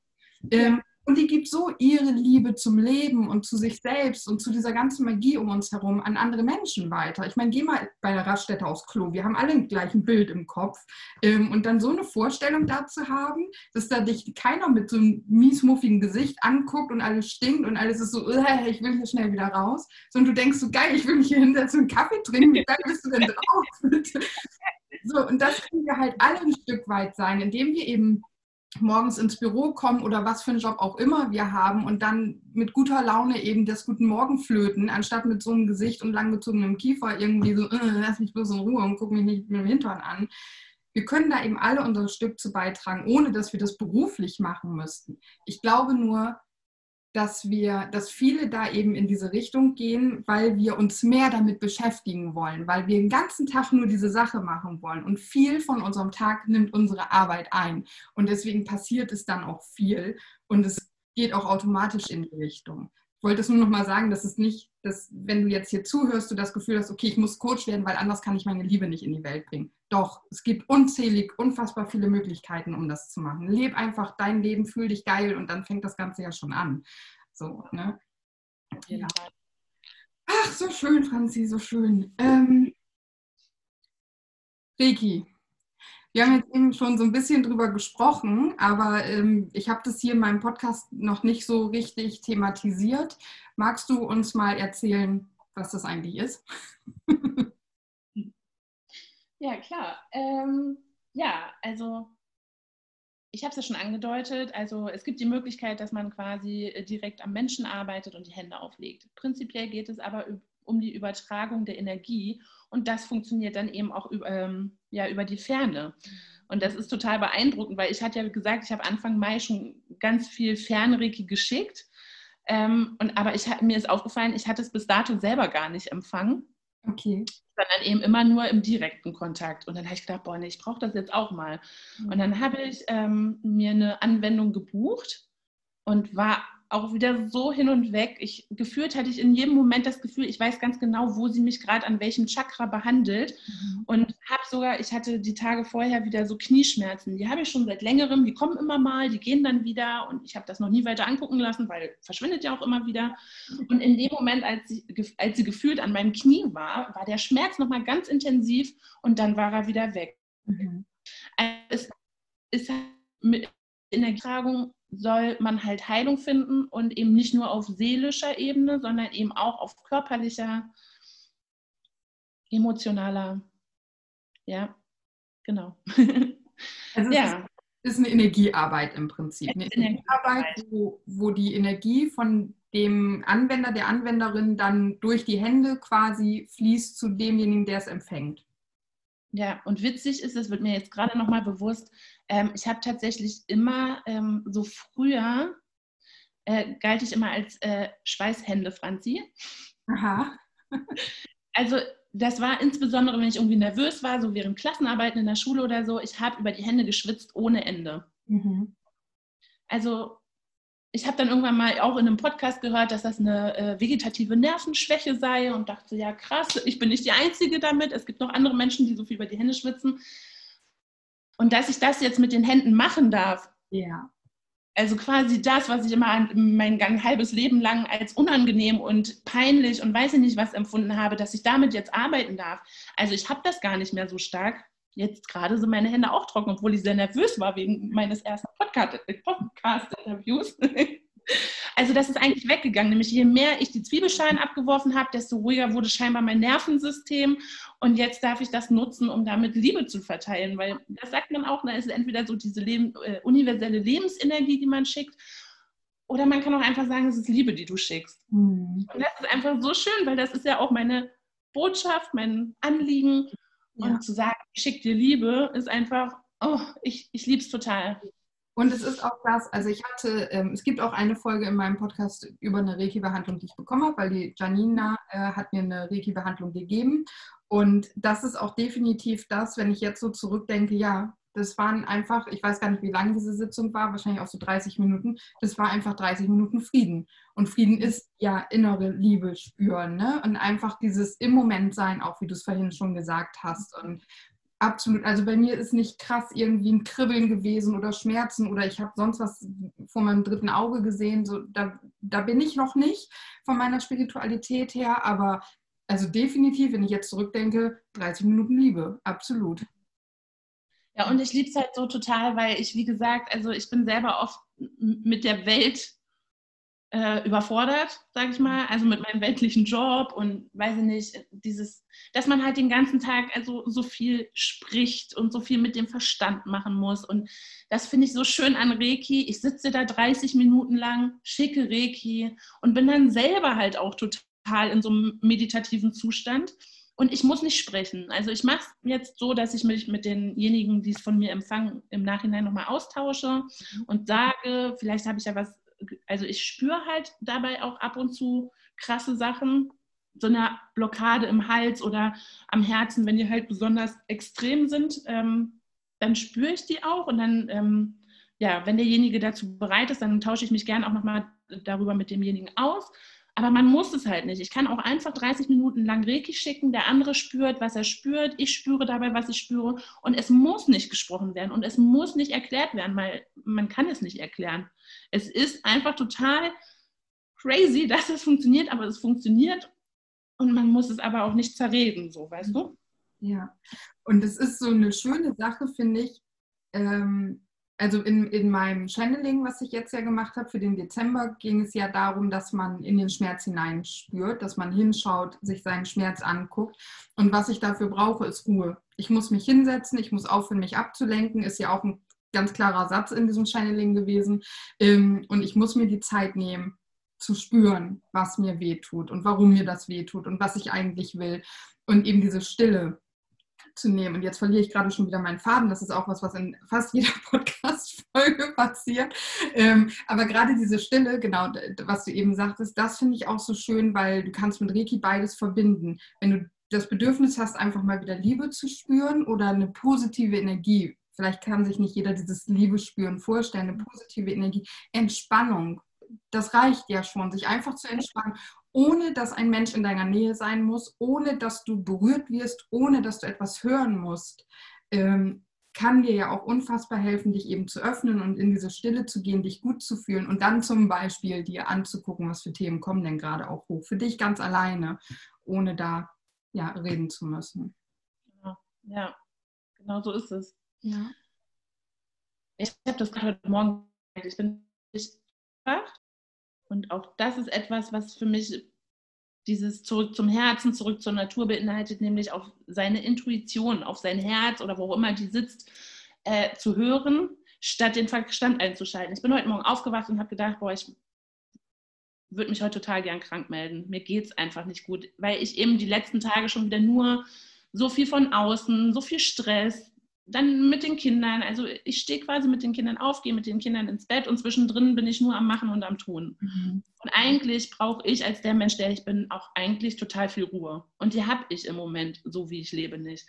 Ja. Ähm, und die gibt so ihre Liebe zum Leben und zu sich selbst und zu dieser ganzen Magie um uns herum an andere Menschen weiter. Ich meine, geh mal bei der Raststätte aufs Klo. Wir haben alle ein gleiches Bild im Kopf. Ähm, und dann so eine Vorstellung dazu haben, dass da dich keiner mit so einem miesmuffigen Gesicht anguckt und alles stinkt und alles ist so, ich will hier schnell wieder raus. Sondern du denkst so, geil, ich will mich hier hinsetzen und Kaffee trinken. Wie geil bist du denn drauf? [laughs] [laughs] so, und das können wir halt alle ein Stück weit sein, indem wir eben morgens ins Büro kommen oder was für einen Job auch immer wir haben und dann mit guter Laune eben das Guten Morgen flöten, anstatt mit so einem Gesicht und langgezogenem Kiefer irgendwie so, äh, lass mich bloß in Ruhe und guck mich nicht mit dem Hintern an. Wir können da eben alle unser Stück zu beitragen, ohne dass wir das beruflich machen müssten. Ich glaube nur, dass wir, dass viele da eben in diese Richtung gehen, weil wir uns mehr damit beschäftigen wollen, weil wir den ganzen Tag nur diese Sache machen wollen. Und viel von unserem Tag nimmt unsere Arbeit ein. Und deswegen passiert es dann auch viel und es geht auch automatisch in die Richtung. Ich wollte es nur noch mal sagen, dass es nicht, dass wenn du jetzt hier zuhörst, du das Gefühl hast, okay, ich muss Coach werden, weil anders kann ich meine Liebe nicht in die Welt bringen. Doch, es gibt unzählig, unfassbar viele Möglichkeiten, um das zu machen. Leb einfach dein Leben, fühl dich geil und dann fängt das Ganze ja schon an. So, ne? Ja. Ach, so schön, Franzi, so schön. Ähm, Reiki, wir haben jetzt eben schon so ein bisschen drüber gesprochen, aber ähm, ich habe das hier in meinem Podcast noch nicht so richtig thematisiert. Magst du uns mal erzählen, was das eigentlich ist? [laughs] ja, klar. Ähm, ja, also ich habe es ja schon angedeutet, also es gibt die Möglichkeit, dass man quasi äh, direkt am Menschen arbeitet und die Hände auflegt. Prinzipiell geht es aber um die Übertragung der Energie und das funktioniert dann eben auch über, ähm, ja, über die Ferne. Und das ist total beeindruckend, weil ich hatte ja gesagt, ich habe Anfang Mai schon ganz viel Fernreiki geschickt. Ähm, und, aber ich, mir ist aufgefallen, ich hatte es bis dato selber gar nicht empfangen. Okay. Sondern eben immer nur im direkten Kontakt. Und dann habe ich gedacht, boah, nee, ich brauche das jetzt auch mal. Mhm. Und dann habe ich ähm, mir eine Anwendung gebucht und war auch wieder so hin und weg. Ich gefühlt hatte ich in jedem Moment das Gefühl, ich weiß ganz genau, wo sie mich gerade an welchem Chakra behandelt. Mhm. Und habe sogar, ich hatte die Tage vorher wieder so Knieschmerzen. Die habe ich schon seit längerem, die kommen immer mal, die gehen dann wieder und ich habe das noch nie weiter angucken lassen, weil verschwindet ja auch immer wieder. Und in dem Moment, als sie, als sie gefühlt an meinem Knie war, war der Schmerz nochmal ganz intensiv und dann war er wieder weg. Mhm. Also es ist mit Energietragung soll man halt Heilung finden und eben nicht nur auf seelischer Ebene, sondern eben auch auf körperlicher, emotionaler, ja, genau. [laughs] Also ja. ist, ist eine Energiearbeit im Prinzip. Eine Energiearbeit, wo, wo die Energie von dem Anwender, der Anwenderin dann durch die Hände quasi fließt zu demjenigen, der es empfängt. Ja, und witzig ist, es wird mir jetzt gerade nochmal bewusst, ähm, ich habe tatsächlich immer ähm, so früher, äh, galt ich immer als äh, Schweißhände, Franzi. Aha. [laughs] also das war insbesondere, wenn ich irgendwie nervös war, so während Klassenarbeiten in der Schule oder so, ich habe über die Hände geschwitzt ohne Ende. Mhm. Also ich habe dann irgendwann mal auch in einem Podcast gehört, dass das eine äh, vegetative Nervenschwäche sei und dachte, ja krass, ich bin nicht die Einzige damit. Es gibt noch andere Menschen, die so viel über die Hände schwitzen. Und dass ich das jetzt mit den Händen machen darf. Ja. Also quasi das, was ich immer mein, halbes Leben lang als unangenehm und peinlich und weiß ich nicht was empfunden habe, dass ich damit jetzt arbeiten darf. Also ich habe das gar nicht mehr so stark jetzt gerade sind meine Hände auch trocken, obwohl ich sehr nervös war wegen meines ersten Podcast-Interviews. [laughs] Also das ist eigentlich weggegangen. Nämlich je mehr ich die Zwiebelschalen abgeworfen habe, desto ruhiger wurde scheinbar mein Nervensystem. Und jetzt darf ich das nutzen, um damit Liebe zu verteilen. Weil das sagt man auch, da ist entweder so diese Leben, äh, universelle Lebensenergie, die man schickt, oder man kann auch einfach sagen, es ist Liebe, die du schickst. Mhm. Und das ist einfach so schön, weil das ist ja auch meine Botschaft, mein Anliegen. Ja. Und zu sagen, dir Liebe, ist einfach, oh, ich, ich liebe es total. Und es ist auch das, also ich hatte, ähm, es gibt auch eine Folge in meinem Podcast über eine Reiki-Behandlung, die ich bekommen habe, weil die Janina äh, hat mir eine Reiki-Behandlung gegeben. Und das ist auch definitiv das, wenn ich jetzt so zurückdenke, ja, das waren einfach, ich weiß gar nicht, wie lang diese Sitzung war, wahrscheinlich auch so 30 Minuten. Das war einfach 30 Minuten Frieden. Und Frieden mhm. ist ja innere Liebe spüren, ne? Und einfach dieses im Moment sein, auch wie du es vorhin schon gesagt hast. Und absolut, also bei mir ist nicht krass irgendwie ein Kribbeln gewesen oder Schmerzen oder ich habe sonst was vor meinem dritten Auge gesehen. So, da, da bin ich noch nicht von meiner Spiritualität her, aber also definitiv, wenn ich jetzt zurückdenke, 30 Minuten Liebe, absolut. Ja, und ich liebe es halt so total, weil ich, wie gesagt, also ich bin selber oft mit der Welt äh, überfordert, sage ich mal, also mit meinem weltlichen Job und weiß ich nicht, dieses, dass man halt den ganzen Tag also so viel spricht und so viel mit dem Verstand machen muss. Und das finde ich so schön an Reiki. Ich sitze da 30 Minuten lang, schicke Reiki und bin dann selber halt auch total in so einem meditativen Zustand. Und ich muss nicht sprechen. Also ich mache es jetzt so, dass ich mich mit denjenigen, die es von mir empfangen, im Nachhinein nochmal austausche mhm. und sage, vielleicht habe ich ja was, also ich spüre halt dabei auch ab und zu krasse Sachen, so eine Blockade im Hals oder am Herzen, wenn die halt besonders extrem sind, ähm, dann spüre ich die auch und dann, ähm, ja, wenn derjenige dazu bereit ist, dann tausche ich mich gerne auch nochmal darüber mit demjenigen aus aber man muss es halt nicht. Ich kann auch einfach 30 Minuten lang Reiki schicken, der andere spürt, was er spürt, ich spüre dabei, was ich spüre. Und es muss nicht gesprochen werden und es muss nicht erklärt werden, weil man kann es nicht erklären. Es ist einfach total crazy, [laughs] dass es funktioniert, aber es funktioniert und man muss es aber auch nicht zerreden, so, weißt du? Ja, und es ist so eine schöne Sache, finde ich, ähm, also in, in meinem Channeling, was ich jetzt ja gemacht habe für den Dezember, ging es ja darum, dass man in den Schmerz hineinspürt, dass man hinschaut, sich seinen Schmerz anguckt. Und was ich dafür brauche, ist Ruhe. Ich muss mich hinsetzen, ich muss aufhören, mich abzulenken, ist ja auch ein ganz klarer Satz in diesem Channeling gewesen. Ähm, und ich muss mir die Zeit nehmen, zu spüren, was mir wehtut und warum mir das wehtut und was ich eigentlich will. Und eben diese Stille zu nehmen. Und jetzt verliere ich gerade schon wieder meinen Faden. Das ist auch was, was in fast jeder [laughs] Podcast-Folge passiert. Ähm, aber gerade diese Stille, genau, was du eben sagtest, das finde ich auch so schön, weil du kannst mit Reiki beides verbinden. Wenn du das Bedürfnis hast, einfach mal wieder Liebe zu spüren oder eine positive Energie. Vielleicht kann sich nicht jeder dieses Liebe spüren vorstellen, eine positive Energie, Entspannung, das reicht ja schon, sich einfach zu entspannen, ohne dass ein Mensch in deiner Nähe sein muss, ohne dass du berührt wirst, ohne dass du etwas hören musst. Ähm, kann dir ja auch unfassbar helfen, dich eben zu öffnen und in diese Stille zu gehen, dich gut zu fühlen und dann zum Beispiel dir anzugucken, was für Themen kommen denn gerade auch hoch. Für dich ganz alleine, ohne da ja, reden zu müssen. Ja, genau so ist es. Ja. Ich habe das gerade heute Morgen, ich bin nicht wach und auch das ist etwas, was für mich dieses zurück zum Herzen, zurück zur Natur beinhaltet, nämlich auf seine Intuition, auf sein Herz oder wo immer die sitzt, äh, zu hören, statt den Verstand einzuschalten. Ich bin heute Morgen aufgewacht und habe gedacht, boah, ich würde mich heute total gern krank melden. Mir geht es einfach nicht gut, weil ich eben die letzten Tage schon wieder nur so viel von außen, so viel Stress, dann mit den Kindern. Also ich stehe quasi mit den Kindern auf, gehe mit den Kindern ins Bett und zwischendrin bin ich nur am Machen und am Tun. Mhm. Und eigentlich brauche ich als der Mensch, der ich bin, auch eigentlich total viel Ruhe. Und die habe ich im Moment, so wie ich lebe, nicht.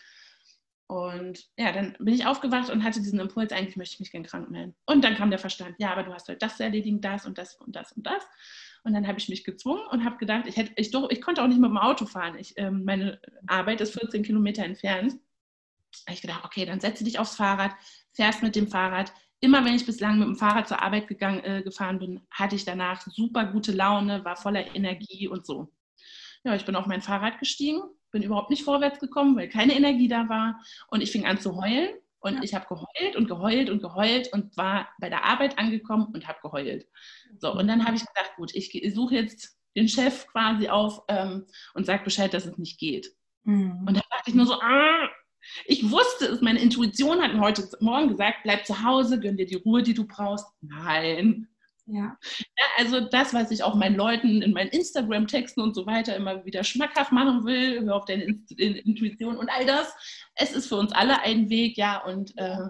Und ja, dann bin ich aufgewacht und hatte diesen Impuls, eigentlich möchte ich mich gern krank melden. Und dann kam der Verstand, ja, aber du hast halt das zu erledigen, das und das und das und das. Und dann habe ich mich gezwungen und habe gedacht, ich, hätte, ich, doch, ich konnte auch nicht mit dem Auto fahren. Ich, ähm, meine Arbeit ist 14 Kilometer entfernt habe ich gedacht, okay, dann setze dich aufs Fahrrad, fährst mit dem Fahrrad. Immer wenn ich bislang mit dem Fahrrad zur Arbeit gegangen, äh, gefahren bin, hatte ich danach super gute Laune, war voller Energie und so. Ja, ich bin auf mein Fahrrad gestiegen, bin überhaupt nicht vorwärts gekommen, weil keine Energie da war. Und ich fing an zu heulen. Und ja. ich habe geheult und geheult und geheult und war bei der Arbeit angekommen und habe geheult. So, und dann habe ich gedacht, gut, ich suche jetzt den Chef quasi auf ähm, und sage Bescheid, dass es nicht geht. Mhm. Und da dachte ich nur so, ah, ich wusste es, meine Intuition hat mir heute Morgen gesagt, bleib zu Hause, gönn dir die Ruhe, die du brauchst. Nein. Ja. ja also das, was ich auch meinen Leuten in meinen Instagram-Texten und so weiter immer wieder schmackhaft machen will, hör auf deine Intuition und all das. Es ist für uns alle ein Weg, ja, und äh,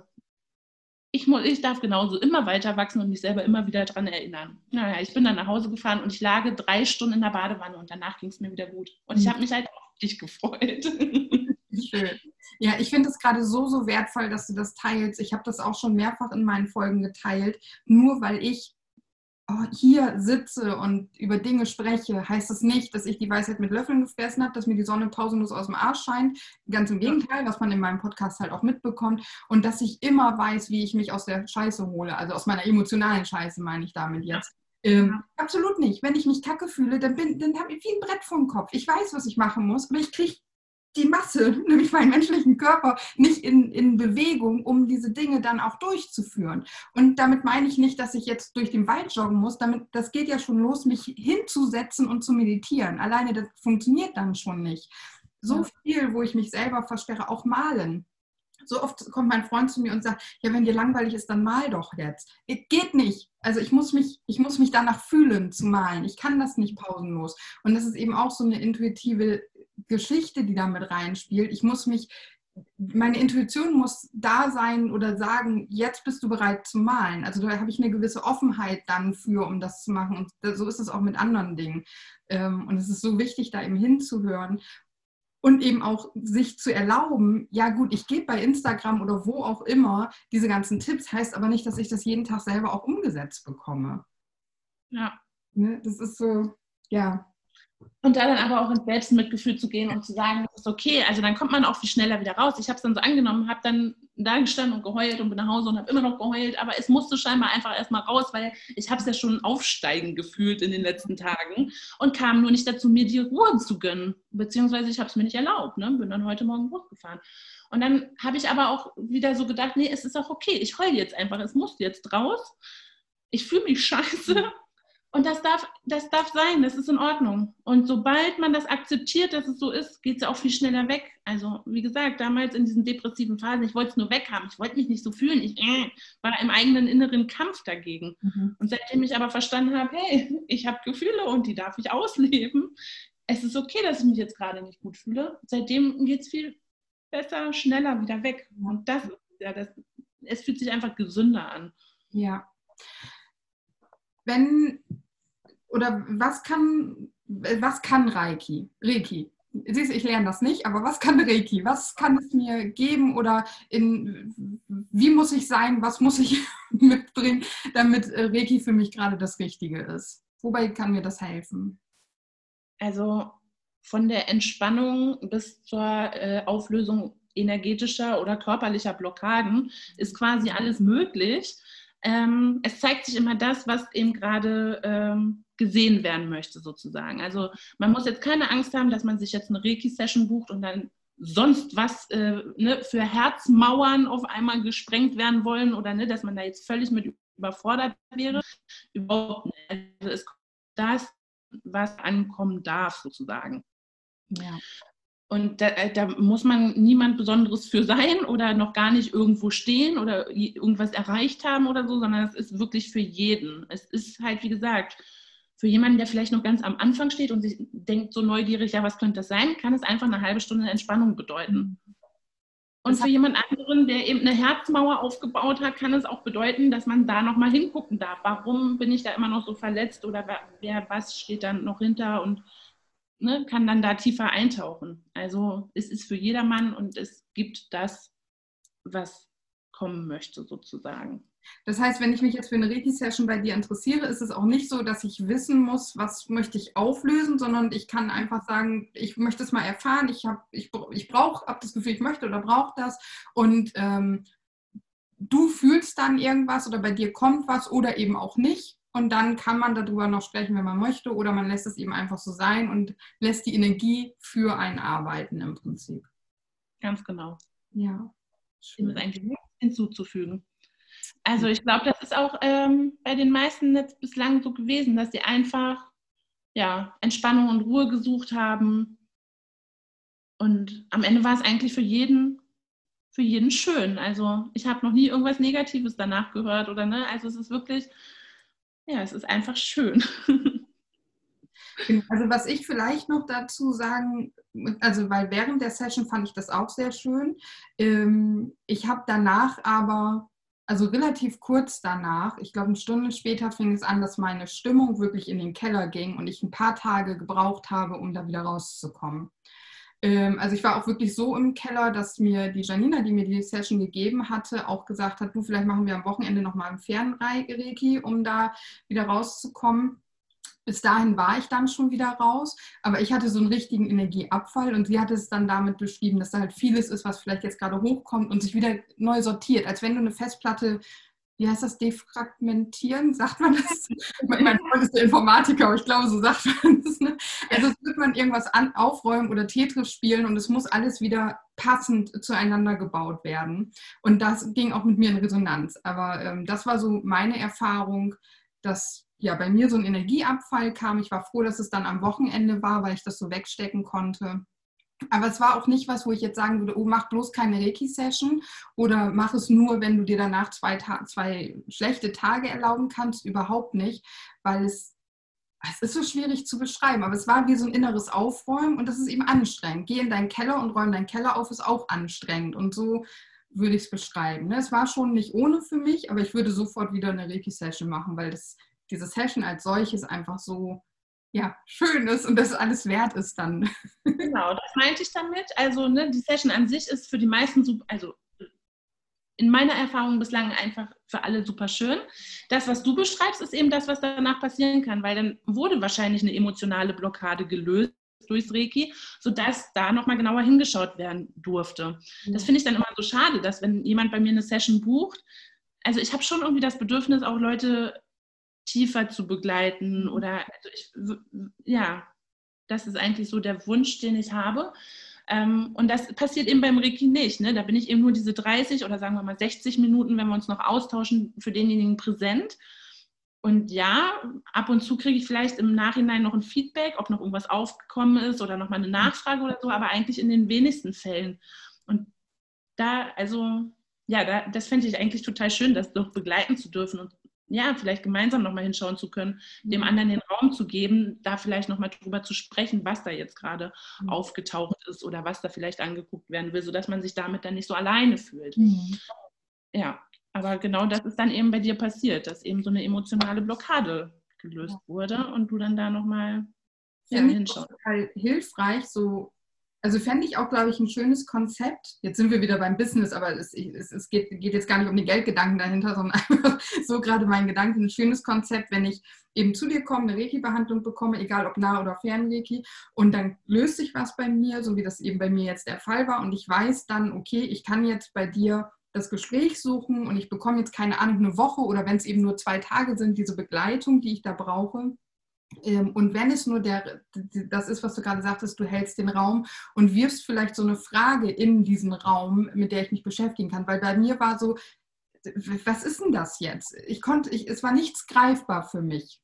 ich, muss, ich darf genauso immer weiter wachsen und mich selber immer wieder daran erinnern. Naja, ich bin dann nach Hause gefahren und ich lag drei Stunden in der Badewanne und danach ging es mir wieder gut. Und ich mhm. habe mich halt auf dich gefreut. [laughs] Schön. Ja, ich finde es gerade so, so wertvoll, dass du das teilst. Ich habe das auch schon mehrfach in meinen Folgen geteilt. Nur weil ich oh, hier sitze und über Dinge spreche, heißt das nicht, dass ich die Weisheit mit Löffeln gefressen habe, dass mir die Sonne pausenlos aus dem Arsch scheint. Ganz im Gegenteil, was man in meinem Podcast halt auch mitbekommt. Und dass ich immer weiß, wie ich mich aus der Scheiße hole. Also aus meiner emotionalen Scheiße meine ich damit jetzt. Ähm, absolut nicht. Wenn ich mich kacke fühle, dann, dann habe ich wie ein Brett vor dem Kopf. Ich weiß, was ich machen muss, aber ich kriege die Masse, [laughs] nämlich meinen menschlichen Körper, nicht in, in Bewegung, um diese Dinge dann auch durchzuführen. Und damit meine ich nicht, dass ich jetzt durch den Wald joggen muss. Damit, das geht ja schon los, mich hinzusetzen und zu meditieren. Alleine das funktioniert dann schon nicht. So viel, wo ich mich selber versperre, auch malen. So oft kommt mein Freund zu mir und sagt, ja, wenn dir langweilig ist, dann mal doch jetzt. Es geht nicht. Also ich muss mich, ich muss mich danach fühlen zu malen. Ich kann das nicht pausenlos. Und das ist eben auch so eine intuitive Geschichte, die da mit reinspielt. Ich muss mich, meine Intuition muss da sein oder sagen, jetzt bist du bereit zu malen. Also da habe ich eine gewisse Offenheit dann für, um das zu machen. Und so ist es auch mit anderen Dingen. Ähm, und es ist so wichtig, da eben hinzuhören und eben auch sich zu erlauben, ja gut, ich gebe bei Instagram oder wo auch immer diese ganzen Tipps, heißt aber nicht, dass ich das jeden Tag selber auch umgesetzt bekomme. Ja. Ne? Das ist so, ja, und da dann aber auch ins Selbstmitgefühl zu gehen und zu sagen, das ist okay. Also dann kommt man auch viel schneller wieder raus. Ich habe es dann so angenommen, habe dann da gestanden und geheult und bin nach Hause und habe immer noch geheult. Aber es musste scheinbar einfach erstmal raus, weil ich habe es ja schon aufsteigen gefühlt in den letzten Tagen und kam nur nicht dazu, mir die Ruhe zu gönnen. Beziehungsweise ich habe es mir nicht erlaubt. Ne? Bin dann heute Morgen hochgefahren. Und dann habe ich aber auch wieder so gedacht, nee, es ist auch okay. Ich heule jetzt einfach. Es muss jetzt raus. Ich fühle mich scheiße und das darf, das darf sein, das ist in Ordnung. Und sobald man das akzeptiert, dass es so ist, geht es auch viel schneller weg. Also, wie gesagt, damals in diesen depressiven Phasen, ich wollte es nur weghaben, ich wollte mich nicht so fühlen, ich äh, war im eigenen inneren Kampf dagegen. Mhm. Und seitdem ich aber verstanden habe, hey, ich habe Gefühle und die darf ich ausleben, es ist okay, dass ich mich jetzt gerade nicht gut fühle. Seitdem geht es viel besser, schneller wieder weg. Und das, ja, das, es fühlt sich einfach gesünder an. Ja wenn oder was kann, was kann Reiki? Reiki. Siehst du, ich lerne das nicht, aber was kann Reiki? Was kann es mir geben oder in, wie muss ich sein? Was muss ich [laughs] mitbringen, damit Reiki für mich gerade das Richtige ist? Wobei kann mir das helfen? Also von der Entspannung bis zur äh, Auflösung energetischer oder körperlicher Blockaden ist quasi alles möglich. Ähm, es zeigt sich immer das, was eben gerade ähm, gesehen werden möchte, sozusagen. Also man muss jetzt keine Angst haben, dass man sich jetzt eine Reiki-Session bucht und dann sonst was äh, ne, für Herzmauern auf einmal gesprengt werden wollen oder ne, dass man da jetzt völlig mit überfordert wäre. Überhaupt nicht. Also es kommt das, was ankommen darf, sozusagen. Ja. Und da, äh, da, muss man niemand Besonderes für sein oder noch gar nicht irgendwo stehen oder irgendwas erreicht haben oder so, sondern es ist wirklich für jeden. Es ist halt, wie gesagt, für jemanden, der vielleicht noch ganz am Anfang steht und sich denkt so neugierig, ja, was könnte das sein, kann es einfach eine halbe Stunde Entspannung bedeuten. Und für jemand anderen, der eben eine Herzmauer aufgebaut hat, kann es auch bedeuten, dass man da nochmal hingucken darf. Warum bin ich da immer noch so verletzt oder wer, was steht dann noch hinter und ne, kann dann da tiefer eintauchen. Also es ist für jedermann und es gibt das, was kommen möchte sozusagen. Das heißt, wenn ich mich jetzt für eine Reiki-Session bei dir interessiere, ist es auch nicht so, dass ich wissen muss, was möchte ich auflösen, sondern ich kann einfach sagen, ich möchte es mal erfahren, ich, ich, ich brauche, habe das Gefühl, ich möchte oder brauche das und ähm, du fühlst dann irgendwas oder bei dir kommt was oder eben auch nicht und dann kann man darüber noch sprechen, wenn man möchte oder man lässt es eben einfach so sein und lässt die Energie für einen arbeiten im Prinzip. Ganz genau. Ja. Schön. Dem ist eigentlich nichts hinzuzufügen. Also ich glaube, das ist auch ähm, bei den meisten jetzt bislang so gewesen, dass sie einfach ja, Entspannung und Ruhe gesucht haben. Und am Ende war es eigentlich für jeden, für jeden schön. Also ich habe noch nie irgendwas Negatives danach gehört oder ne. Also es ist wirklich, ja, es ist einfach schön. [laughs] Also was ich vielleicht noch dazu sagen, also weil während der Session fand ich das auch sehr schön. Ähm, ich habe danach aber also relativ kurz danach, ich glaube eine Stunde später fing es an, dass meine Stimmung wirklich in den Keller ging und ich ein paar Tage gebraucht habe, um da wieder rauszukommen. Ähm, also ich war auch wirklich so im Keller, dass mir die Janina, die mir die Session gegeben hatte, auch gesagt hat, du, vielleicht machen wir am Wochenende nochmal einen Fernreiki, um da wieder rauszukommen bis dahin war ich dann schon wieder raus, aber ich hatte so einen richtigen Energieabfall und sie hat es dann damit beschrieben, dass da halt vieles ist, was vielleicht jetzt gerade hochkommt und sich wieder neu sortiert, als wenn du eine Festplatte wie heißt das, defragmentieren, [laughs] sagt man das? mein Freund ist der Informatiker, aber ich glaube, so sagt man das. Ne? Also es wird man irgendwas an, aufräumen oder Tetris spielen und es muss alles wieder passend zueinander gebaut werden. Und das ging auch mit mir in Resonanz. Aber ähm, das war so meine Erfahrung, dass ja, bei mir so ein Energieabfall kam. Ich war froh, dass es dann am Wochenende war, weil ich das so wegstecken konnte. Aber es war auch nicht was, wo ich jetzt sagen würde, oh, mach bloß keine Reiki-Session oder mach es nur, wenn du dir danach zwei, zwei schlechte Tage erlauben kannst. Überhaupt nicht, weil es, es ist so schwierig zu beschreiben. Aber es war wie so ein inneres Aufräumen und das ist eben anstrengend. Geh in deinen Keller und räum deinen Keller auf, ist auch anstrengend. Und so würde ich es beschreiben. Ne? Es war schon nicht ohne für mich, aber ich würde sofort wieder eine Reiki-Session machen, weil das diese Session als solches einfach so ja, schön ist und das alles wert ist dann. [laughs] Genau, das meinte ich damit. Also ne, die Session an sich ist für die meisten super, also in meiner Erfahrung bislang einfach für alle super schön. Das, was du beschreibst, ist eben das, was danach passieren kann, weil dann wurde wahrscheinlich eine emotionale Blockade gelöst durchs Reiki, sodass da nochmal genauer hingeschaut werden durfte. Das finde ich dann immer so schade, dass wenn jemand bei mir eine Session bucht, also ich habe schon irgendwie das Bedürfnis, auch Leute tiefer zu begleiten mhm. oder also ich, ja, das ist eigentlich so der Wunsch, den ich habe. Ähm, und das passiert eben beim Reiki nicht. Ne? Da bin ich eben nur diese 30 oder sagen wir mal 60 Minuten, wenn wir uns noch austauschen, für denjenigen präsent. Und ja, ab und zu kriege ich vielleicht im Nachhinein noch ein Feedback, ob noch irgendwas aufgekommen ist oder noch mal eine. Nachfrage oder so, aber eigentlich in den wenigsten Fällen. Und da, also, ja, da, das fände ich eigentlich total schön, das doch begleiten zu dürfen und ja, vielleicht gemeinsam nochmal hinschauen zu können, dem mhm. anderen den Raum zu geben, da vielleicht nochmal drüber zu sprechen, was da jetzt gerade mhm. aufgetaucht ist oder was da vielleicht angeguckt werden will, sodass man sich damit dann nicht so alleine fühlt. Mhm. Ja, aber genau das ist dann eben bei dir passiert, dass eben so eine emotionale Blockade gelöst wurde und du dann da nochmal ja, hinschaust. Total hilfreich, so Also fände ich auch, glaube ich, ein schönes Konzept. Jetzt sind wir wieder beim Business, aber es, es, es geht, geht, jetzt gar nicht um die Geldgedanken dahinter, sondern [laughs] einfach so gerade mein Gedanke. Ein schönes Konzept, wenn ich eben zu dir komme, eine Reiki-Behandlung bekomme, egal ob nah oder fern Reiki, und dann löst sich was bei mir, so wie das eben bei mir jetzt der Fall war. Und ich weiß dann, okay, ich kann jetzt bei dir das Gespräch suchen und ich bekomme jetzt keine Ahnung, eine Woche oder wenn es eben nur zwei Tage sind, diese Begleitung, die ich da brauche und wenn es nur der, das ist, was du gerade sagtest, du hältst den Raum und wirfst vielleicht so eine Frage in diesen Raum, mit der ich mich beschäftigen kann. Weil bei mir war so, was ist denn das jetzt? Ich konnte, ich, es war nichts greifbar für mich.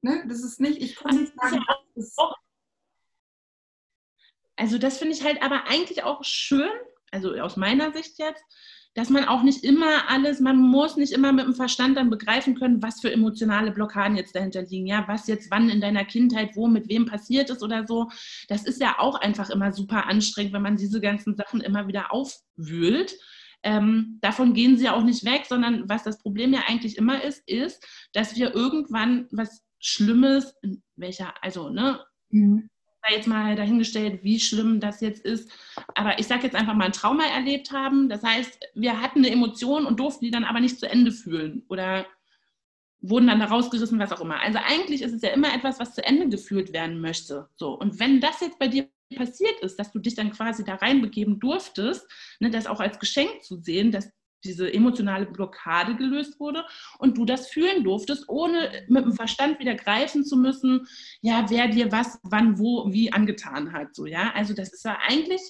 Ne? Das ist nicht, ich konnte nicht sagen, das also das finde ich halt aber eigentlich auch schön, also aus meiner Sicht jetzt, dass man auch nicht immer alles, man muss nicht immer mit dem Verstand dann begreifen können, was für emotionale Blockaden jetzt dahinter liegen, ja, was jetzt wann in deiner Kindheit, wo, mit wem passiert ist oder so. Das ist ja auch einfach immer super anstrengend, wenn man diese ganzen Sachen immer wieder aufwühlt. Ähm, davon gehen sie ja auch nicht weg, sondern was das Problem ja eigentlich immer ist, ist, dass wir irgendwann was Schlimmes, welcher, also, ne, mhm jetzt mal dahingestellt, wie schlimm das jetzt ist. Aber ich sage jetzt einfach mal ein Trauma erlebt haben. Das heißt, wir hatten eine Emotion und durften die dann aber nicht zu Ende fühlen oder wurden dann da rausgerissen, was auch immer. Also eigentlich ist es ja immer etwas, was zu Ende geführt werden möchte. So. Und wenn das jetzt bei dir passiert ist, dass du dich dann quasi da reinbegeben durftest, ne, das auch als Geschenk zu sehen, dass diese emotionale Blockade gelöst wurde und du das fühlen durftest, ohne mit dem Verstand wieder greifen zu müssen, ja, wer dir was, wann, wo, wie angetan hat. So, ja? Also das ist ja eigentlich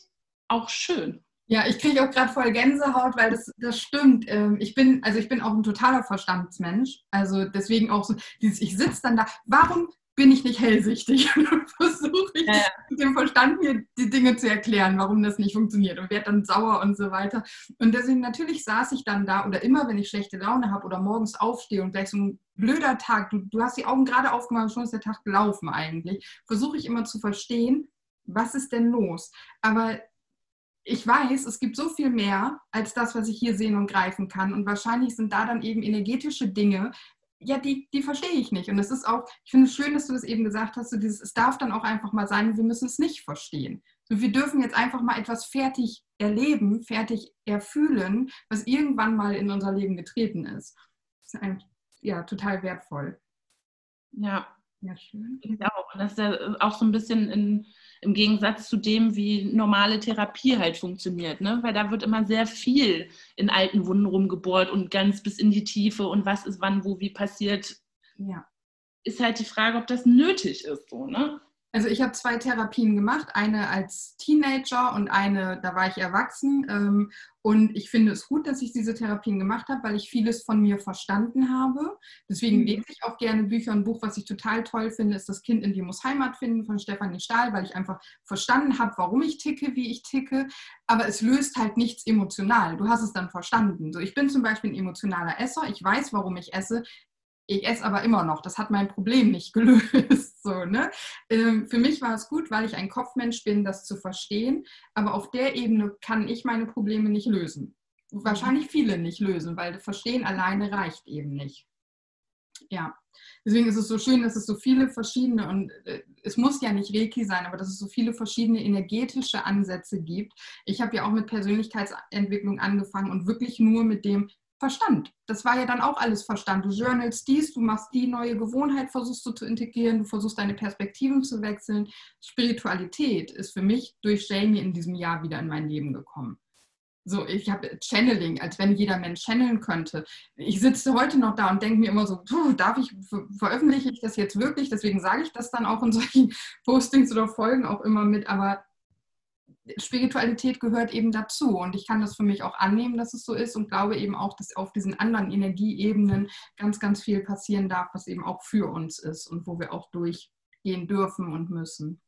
auch schön. Ja, ich kriege auch gerade voll Gänsehaut, weil das, das stimmt. Ähm, ich bin, also ich bin auch ein totaler Verstandsmensch. Also deswegen auch so, dieses, ich sitze dann da. Warum bin ich nicht hellsichtig [laughs] und versuche ich ja, ja. mit dem Verstand mir die Dinge zu erklären, warum das nicht funktioniert und werde dann sauer und so weiter. Und deswegen natürlich saß ich dann da oder immer, wenn ich schlechte Laune habe oder morgens aufstehe und gleich so ein blöder Tag, du, du hast die Augen gerade aufgemacht, schon ist der Tag gelaufen eigentlich, versuche ich immer zu verstehen, was ist denn los? Aber ich weiß, es gibt so viel mehr als das, was ich hier sehen und greifen kann. Und wahrscheinlich sind da dann eben energetische Dinge, ja, die, die verstehe ich nicht. Und es ist auch, ich finde es schön, dass du das eben gesagt hast, so dieses, es darf dann auch einfach mal sein, wir müssen es nicht verstehen. So, wir dürfen jetzt einfach mal etwas fertig erleben, fertig erfühlen, was irgendwann mal in unser Leben getreten ist. Das ist eigentlich, ja, total wertvoll. Ja. Ja, schön. Ich auch. Und das ist ja auch so ein bisschen in, im Gegensatz zu dem, wie normale Therapie halt funktioniert, ne? Weil da wird immer sehr viel in alten Wunden rumgebohrt und ganz bis in die Tiefe und was ist wann, wo, wie passiert. Ja. Ist halt die Frage, ob das nötig ist, so, ne? Also ich habe zwei Therapien gemacht, eine als Teenager und eine, da war ich erwachsen. Ähm, und ich finde es gut, dass ich diese Therapien gemacht habe, weil ich vieles von mir verstanden habe. Deswegen mhm. lese ich auch gerne Bücher. Ein Buch, was ich total toll finde, ist Das Kind in dir muss Heimat finden von Stefanie Stahl, weil ich einfach verstanden habe, warum ich ticke, wie ich ticke. Aber es löst halt nichts emotional. Du hast es dann verstanden. So, ich bin zum Beispiel ein emotionaler Esser. Ich weiß, warum ich esse ich esse aber immer noch. Das hat mein Problem nicht [laughs] gelöst. So, ne? Ähm, für mich war es gut, weil ich ein Kopfmensch bin, das zu verstehen. Aber auf der Ebene kann ich meine Probleme nicht lösen. Wahrscheinlich mhm. viele nicht lösen, weil Verstehen alleine reicht eben nicht. Ja, deswegen ist es so schön, dass es so viele verschiedene und äh, es muss ja nicht Reiki sein, aber dass es so viele verschiedene energetische Ansätze gibt. Ich habe ja auch mit Persönlichkeitsentwicklung angefangen und wirklich nur mit dem, Verstand. Das war ja dann auch alles Verstand. Du journalst dies, du machst die neue Gewohnheit, versuchst du zu integrieren, du versuchst deine Perspektiven zu wechseln. Spiritualität ist für mich durch Jamie in diesem Jahr wieder in mein Leben gekommen. So, ich habe Channeling, als wenn jeder Mensch channeln könnte. Ich sitze heute noch da und denke mir immer so, darf ich, veröffentliche ich das jetzt wirklich? Deswegen sage ich das dann auch in solchen [laughs] Postings oder Folgen auch immer mit. Aber Spiritualität gehört eben dazu und ich kann das für mich auch annehmen, dass es so ist und glaube eben auch, dass auf diesen anderen Energieebenen ganz, ganz viel passieren darf, was eben auch für uns ist und wo wir auch durchgehen dürfen und müssen.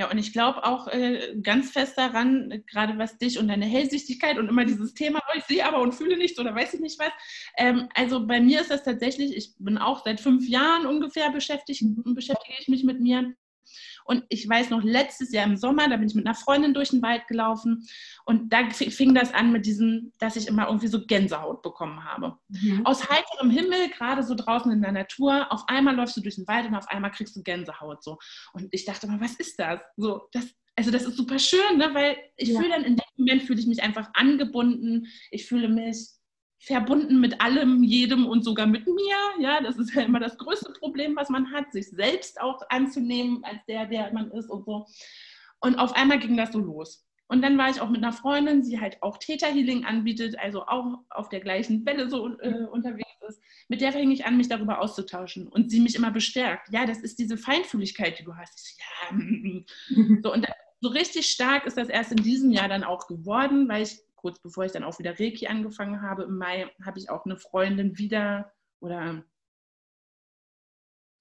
Ja, und ich glaube auch äh, ganz fest daran, gerade was dich und deine Hellsichtigkeit und immer dieses Thema, oh, ich sehe aber und fühle nichts oder weiß ich nicht was. Ähm, also bei mir ist das tatsächlich, ich bin auch seit fünf Jahren ungefähr beschäftigt, beschäftige ich mich mit mir und ich weiß noch, letztes Jahr im Sommer, da bin ich mit einer Freundin durch den Wald gelaufen und da fing das an mit diesem, dass ich immer irgendwie so Gänsehaut bekommen habe. Mhm. Aus heiterem Himmel, gerade so draußen in der Natur, auf einmal läufst du durch den Wald und auf einmal kriegst du Gänsehaut so. Und ich dachte mal, was ist das? So, das also das ist super schön, ne? weil ich ja. fühle dann in dem Moment, fühle ich mich einfach angebunden, ich fühle mich verbunden mit allem, jedem und sogar mit mir. Ja, das ist ja immer das größte Problem, was man hat, sich selbst auch anzunehmen als der, der man ist und so. Und auf einmal ging das so los. Und dann war ich auch mit einer Freundin, die halt auch Täterhealing anbietet, also auch auf der gleichen Welle so äh, unterwegs ist. Mit der fing ich an, mich darüber auszutauschen und sie mich immer bestärkt. Ja, das ist diese Feinfühligkeit, die du hast. Ich so, ja. [laughs] so, und so richtig stark ist das erst in diesem Jahr dann auch geworden, weil ich kurz bevor ich dann auch wieder Reiki angefangen habe, im Mai, habe ich auch eine Freundin wieder oder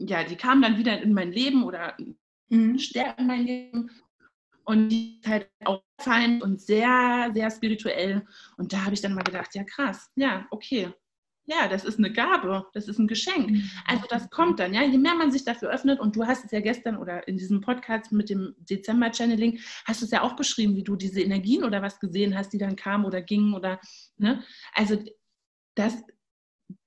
ja, die kam dann wieder in mein Leben oder mhm. stärkt in mein Leben und die ist halt auch fein und sehr, sehr spirituell. Und da habe ich dann mal gedacht, ja krass, ja, okay. Ja, das ist eine Gabe, das ist ein Geschenk. Mhm. Also das kommt dann, ja. Je mehr man sich dafür öffnet, und du hast es ja gestern oder in diesem Podcast mit dem Dezember-Channeling, hast du es ja auch beschrieben, wie du diese Energien oder was gesehen hast, die dann kamen oder gingen oder, ne? Also das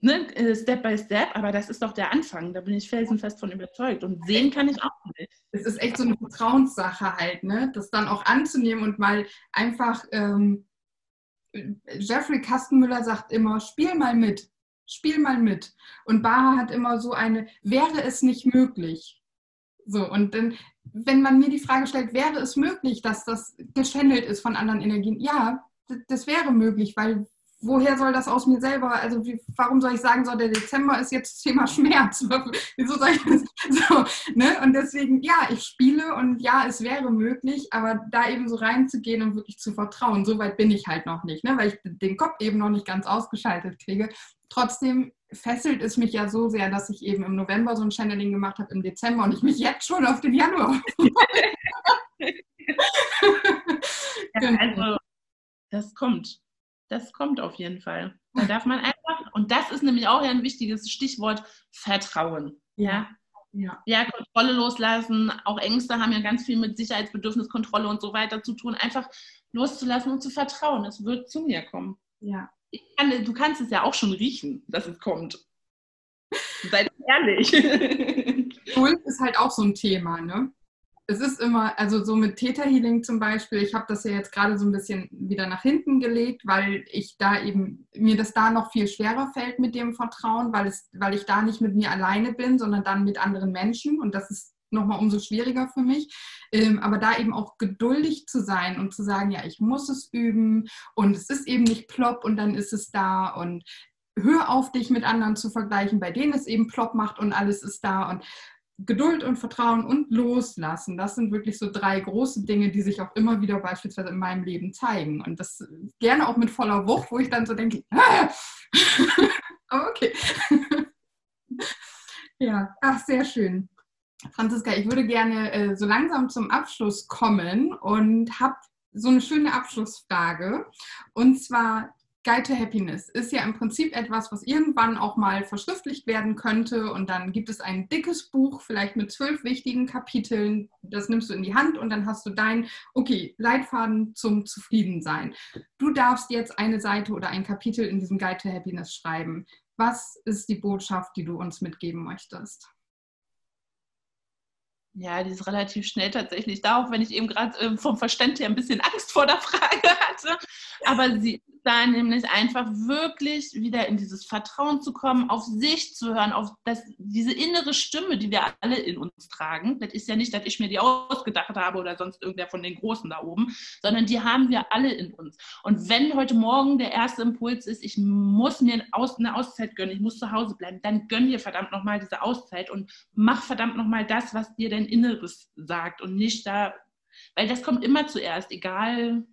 ne, äh, Step by Step, aber das ist doch der Anfang. Da bin ich felsenfest von überzeugt. Und sehen kann ich auch nicht. Es ist echt so eine Vertrauenssache halt, ne? Das dann auch anzunehmen und mal einfach. Ähm, Jeffrey Kastenmüller sagt immer: Spiel mal mit, spiel mal mit. Und Baha hat immer so eine: Wäre es nicht möglich? So, und dann, wenn man mir die Frage stellt, wäre es möglich, dass das geschändelt ist von anderen Energien? Ja, das wäre möglich, weil woher soll das aus mir selber, also wie, warum soll ich sagen, so der Dezember ist jetzt Thema [laughs] Schmerz? Wieso soll ich das? [laughs] So, ne? Und deswegen, ja, ich spiele und ja, es wäre möglich, aber da eben so reinzugehen und wirklich zu vertrauen, so weit bin ich halt noch nicht, ne? weil ich den Kopf eben noch nicht ganz ausgeschaltet kriege. Trotzdem fesselt es mich ja so sehr, dass ich eben im November so ein Channeling gemacht habe, im Dezember und ich mich jetzt schon auf den Januar. [laughs] ja, also, das kommt. Das kommt auf jeden Fall. Da darf man einfach, und das ist nämlich auch ein wichtiges Stichwort, Vertrauen. Ja. Ja. ja, Kontrolle loslassen. Auch Ängste haben ja ganz viel mit Sicherheitsbedürfnis, Kontrolle und so weiter zu tun. Einfach loszulassen und zu vertrauen. Es wird zu mir kommen. Ja. Kann, du kannst es ja auch schon riechen, dass es kommt. [laughs] Seid ehrlich. Schuld ist halt auch so ein Thema, ne? Es ist immer, also so mit Theta Healing zum Beispiel, ich habe das ja jetzt gerade so ein bisschen wieder nach hinten gelegt, weil ich da eben, mir das da noch viel schwerer fällt mit dem Vertrauen, weil, es, weil ich da nicht mit mir alleine bin, sondern dann mit anderen Menschen. Und das ist nochmal umso schwieriger für mich. Ähm, aber da eben auch geduldig zu sein und zu sagen, ja, ich muss es üben und es ist eben nicht plopp und dann ist es da. Und hör auf, dich mit anderen zu vergleichen, bei denen es eben plopp macht und alles ist da. Und Geduld und Vertrauen und Loslassen, das sind wirklich so drei große Dinge, die sich auch immer wieder beispielsweise in meinem Leben zeigen. Und das gerne auch mit voller Wucht, wo ich dann so denke, ah! [laughs] okay. [laughs] ja, ach, sehr schön. Franziska, ich würde gerne äh, so langsam zum Abschluss kommen und habe so eine schöne Abschlussfrage. Und zwar, Guide to Happiness ist ja im Prinzip etwas, was irgendwann auch mal verschriftlicht werden könnte und dann gibt es ein dickes Buch, vielleicht mit zwölf wichtigen Kapiteln. Das nimmst du in die Hand und dann hast du dein, okay, Leitfaden zum Zufriedensein. Du darfst jetzt eine Seite oder ein Kapitel in diesem Guide to Happiness schreiben. Was ist die Botschaft, die du uns mitgeben möchtest? Ja, die ist relativ schnell tatsächlich da, auch wenn ich eben gerade äh, vom Verständ her ein bisschen Angst vor der [laughs] Frage hatte. Aber sie da nämlich einfach wirklich wieder in dieses Vertrauen zu kommen, auf sich zu hören, auf das, diese innere Stimme, die wir alle in uns tragen. Das ist ja nicht, dass ich mir die ausgedacht habe oder sonst irgendwer von den Großen da oben, sondern die haben wir alle in uns. Und wenn heute Morgen der erste Impuls ist, ich muss mir eine Auszeit gönnen, ich muss zu Hause bleiben, dann gönn dir verdammt nochmal diese Auszeit und mach verdammt nochmal das, was dir dein Inneres sagt und nicht da, weil das kommt immer zuerst, egal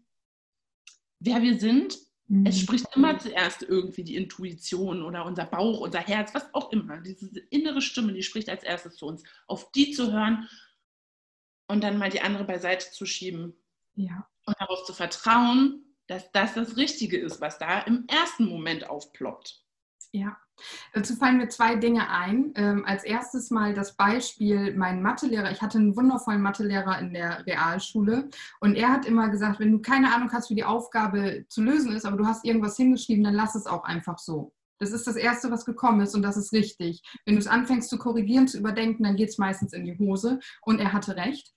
wer wir sind, es mhm. spricht immer zuerst irgendwie die Intuition oder unser Bauch, unser Herz, was auch immer. Diese innere Stimme, die spricht als erstes zu uns. Auf die zu hören und dann mal die andere beiseite zu schieben. Ja. Und darauf zu vertrauen, dass das das Richtige ist, was da im ersten Moment aufploppt. Ja, dazu fallen mir zwei Dinge ein. Ähm, als erstes mal das Beispiel, mein Mathelehrer, ich hatte einen wundervollen Mathelehrer in der Realschule und er hat immer gesagt, wenn du keine Ahnung hast, wie die Aufgabe zu lösen ist, aber du hast irgendwas hingeschrieben, dann lass es auch einfach so. Das ist das Erste, was gekommen ist und das ist richtig. Wenn du es anfängst zu korrigieren, zu überdenken, dann geht es meistens in die Hose und er hatte recht.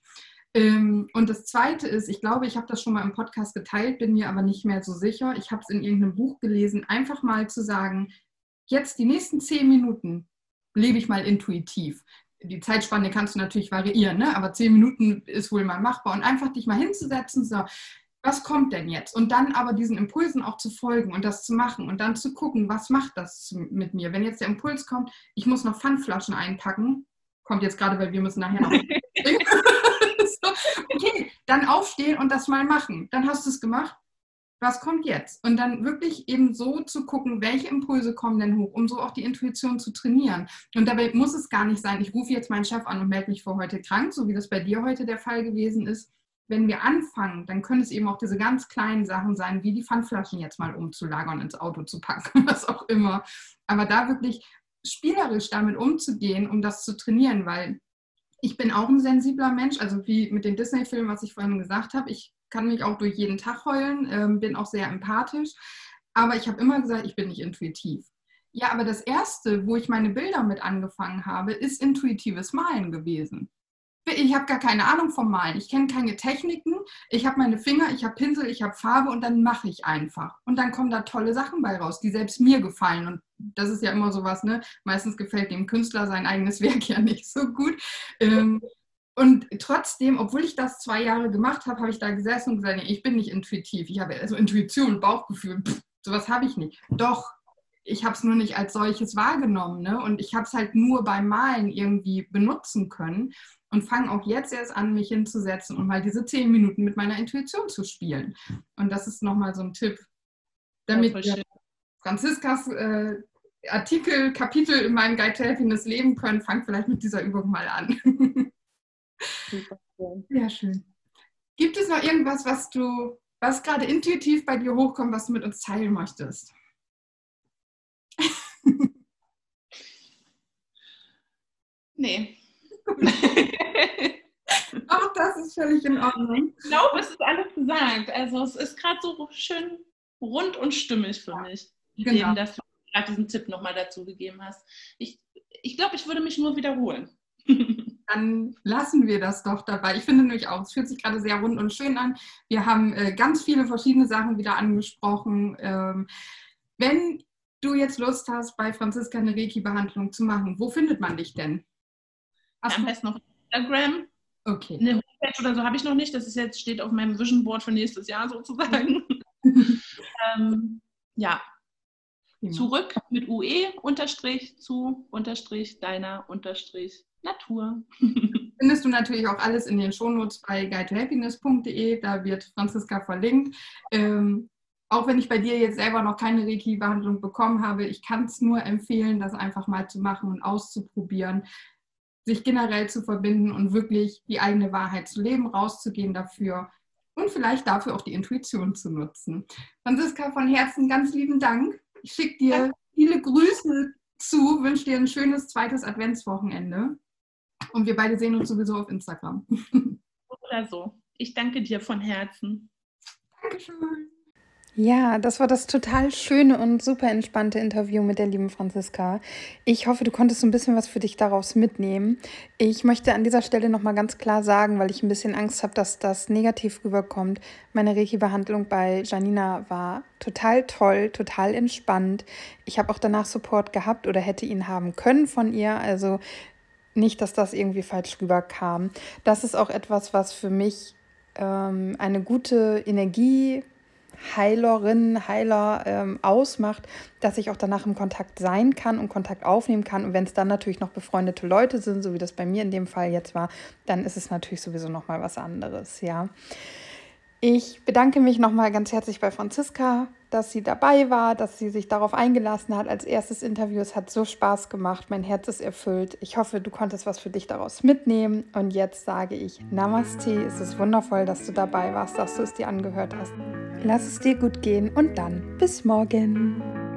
Ähm, und das Zweite ist, ich glaube, ich habe das schon mal im Podcast geteilt, bin mir aber nicht mehr so sicher. Ich habe es in irgendeinem Buch gelesen, einfach mal zu sagen, jetzt die nächsten zehn Minuten lebe ich mal intuitiv. Die Zeitspanne kannst du natürlich variieren, ne? aber zehn Minuten ist wohl mal machbar. Und einfach dich mal hinzusetzen, so, was kommt denn jetzt? Und dann aber diesen Impulsen auch zu folgen und das zu machen und dann zu gucken, was macht das mit mir? Wenn jetzt der Impuls kommt, ich muss noch Pfandflaschen einpacken, kommt jetzt gerade, weil wir müssen nachher noch. [laughs] [laughs] so, okay, dann aufstehen und das mal machen. Dann hast du es gemacht. Was kommt jetzt? Und dann wirklich eben so zu gucken, welche Impulse kommen denn hoch, um so auch die Intuition zu trainieren. Und dabei muss es gar nicht sein, ich rufe jetzt meinen Chef an und melde mich vor heute krank, so wie das bei dir heute der Fall gewesen ist. Wenn wir anfangen, dann können es eben auch diese ganz kleinen Sachen sein, wie die Pfandflaschen jetzt mal umzulagern, ins Auto zu packen, [laughs] was auch immer. Aber da wirklich spielerisch damit umzugehen, um das zu trainieren, weil ich bin auch ein sensibler Mensch, also wie mit den Disney-Filmen, was ich vorhin gesagt habe. Ich kann mich auch durch jeden Tag heulen, ähm, bin auch sehr empathisch, aber ich habe immer gesagt, ich bin nicht intuitiv. Ja, aber das Erste, wo ich meine Bilder mit angefangen habe, ist intuitives Malen gewesen ich habe gar keine Ahnung vom Malen. Ich kenne keine Techniken. Ich habe meine Finger, ich habe Pinsel, ich habe Farbe und dann mache ich einfach. Und dann kommen da tolle Sachen bei raus, die selbst mir gefallen. Und das ist ja immer sowas, ne? Meistens gefällt dem Künstler sein eigenes [laughs] Werk ja nicht so gut. Ähm, und trotzdem, obwohl ich das zwei Jahre gemacht habe, habe ich da gesessen und gesagt, ich bin nicht intuitiv. Ich habe also Intuition, Bauchgefühl, pff, sowas habe ich nicht. Doch, ich habe es nur nicht als solches wahrgenommen. Ne? Und ich habe es halt nur beim Malen irgendwie benutzen können und fange auch jetzt erst an, mich hinzusetzen und mal diese zehn Minuten mit meiner Intuition zu spielen. Und das ist nochmal so ein Tipp, damit ja, Franziskas äh, Artikel, Kapitel in meinem Guide to Happiness leben können, fangt vielleicht mit dieser Übung mal an. [laughs] Super schön. Ja, schön. Gibt es noch irgendwas, was du, was gerade intuitiv bei dir hochkommt, was du mit uns teilen möchtest? [laughs] nee. [laughs] Auch das ist völlig in Ordnung. Ich glaube, es ist alles gesagt. Also es ist gerade so schön rund und stimmig für mich, genau. Dem, dass du gerade diesen Tipp nochmal dazu gegeben hast. Ich, ich glaube, ich würde mich nur wiederholen. [laughs] Dann lassen wir das doch dabei. Ich finde nämlich auch, es fühlt sich gerade sehr rund und schön an. Wir haben äh, ganz viele verschiedene Sachen wieder angesprochen. Ähm, wenn du jetzt Lust hast, bei Franziska eine Reiki-Behandlung zu machen, wo findet man dich denn? Hast Am besten noch Instagram. Okay. Eine Homepage oder so habe ich noch nicht. Das ist jetzt, steht auf meinem Vision Board für nächstes Jahr sozusagen. [laughs] ähm, ja. ja. Zurück mit UE unterstrich zu unterstrich deiner unterstrich Natur. [laughs] Findest du natürlich auch alles in den Shownotes bei guidetohappiness.de. Da wird Franziska verlinkt. Ähm, auch wenn ich bei dir jetzt selber noch keine Reiki-Behandlung bekommen habe, ich kann es nur empfehlen, das einfach mal zu machen und auszuprobieren sich generell zu verbinden und wirklich die eigene Wahrheit zu leben, rauszugehen dafür und vielleicht dafür auch die Intuition zu nutzen. Franziska, von Herzen ganz lieben Dank. Ich schicke dir viele Grüße zu, wünsche dir ein schönes zweites Adventswochenende und wir beide sehen uns sowieso auf Instagram. [laughs] Oder so. Ich danke dir von Herzen. Dankeschön. Ja, das war das total schöne und super entspannte Interview mit der lieben Franziska. Ich hoffe, du konntest so ein bisschen was für dich daraus mitnehmen. Ich möchte an dieser Stelle nochmal ganz klar sagen, weil ich ein bisschen Angst habe, dass das negativ rüberkommt. Meine Reiki-Behandlung bei Janina war total toll, total entspannt. Ich habe auch danach Support gehabt oder hätte ihn haben können von ihr. Also nicht, dass das irgendwie falsch rüberkam. Das ist auch etwas, was für mich ähm, eine gute Energie Heilerin, Heiler ähm, ausmacht, dass ich auch danach im Kontakt sein kann und Kontakt aufnehmen kann. Und wenn es dann natürlich noch befreundete Leute sind, so wie das bei mir in dem Fall jetzt war, dann ist es natürlich sowieso noch mal was anderes, ja. Ich bedanke mich nochmal ganz herzlich bei Franziska, dass sie dabei war, dass sie sich darauf eingelassen hat als erstes Interview. Es hat so Spaß gemacht, mein Herz ist erfüllt. Ich hoffe, du konntest was für dich daraus mitnehmen. Und jetzt sage ich Namaste. Es ist wundervoll, dass du dabei warst, dass du es dir angehört hast. Lass es dir gut gehen und dann bis morgen.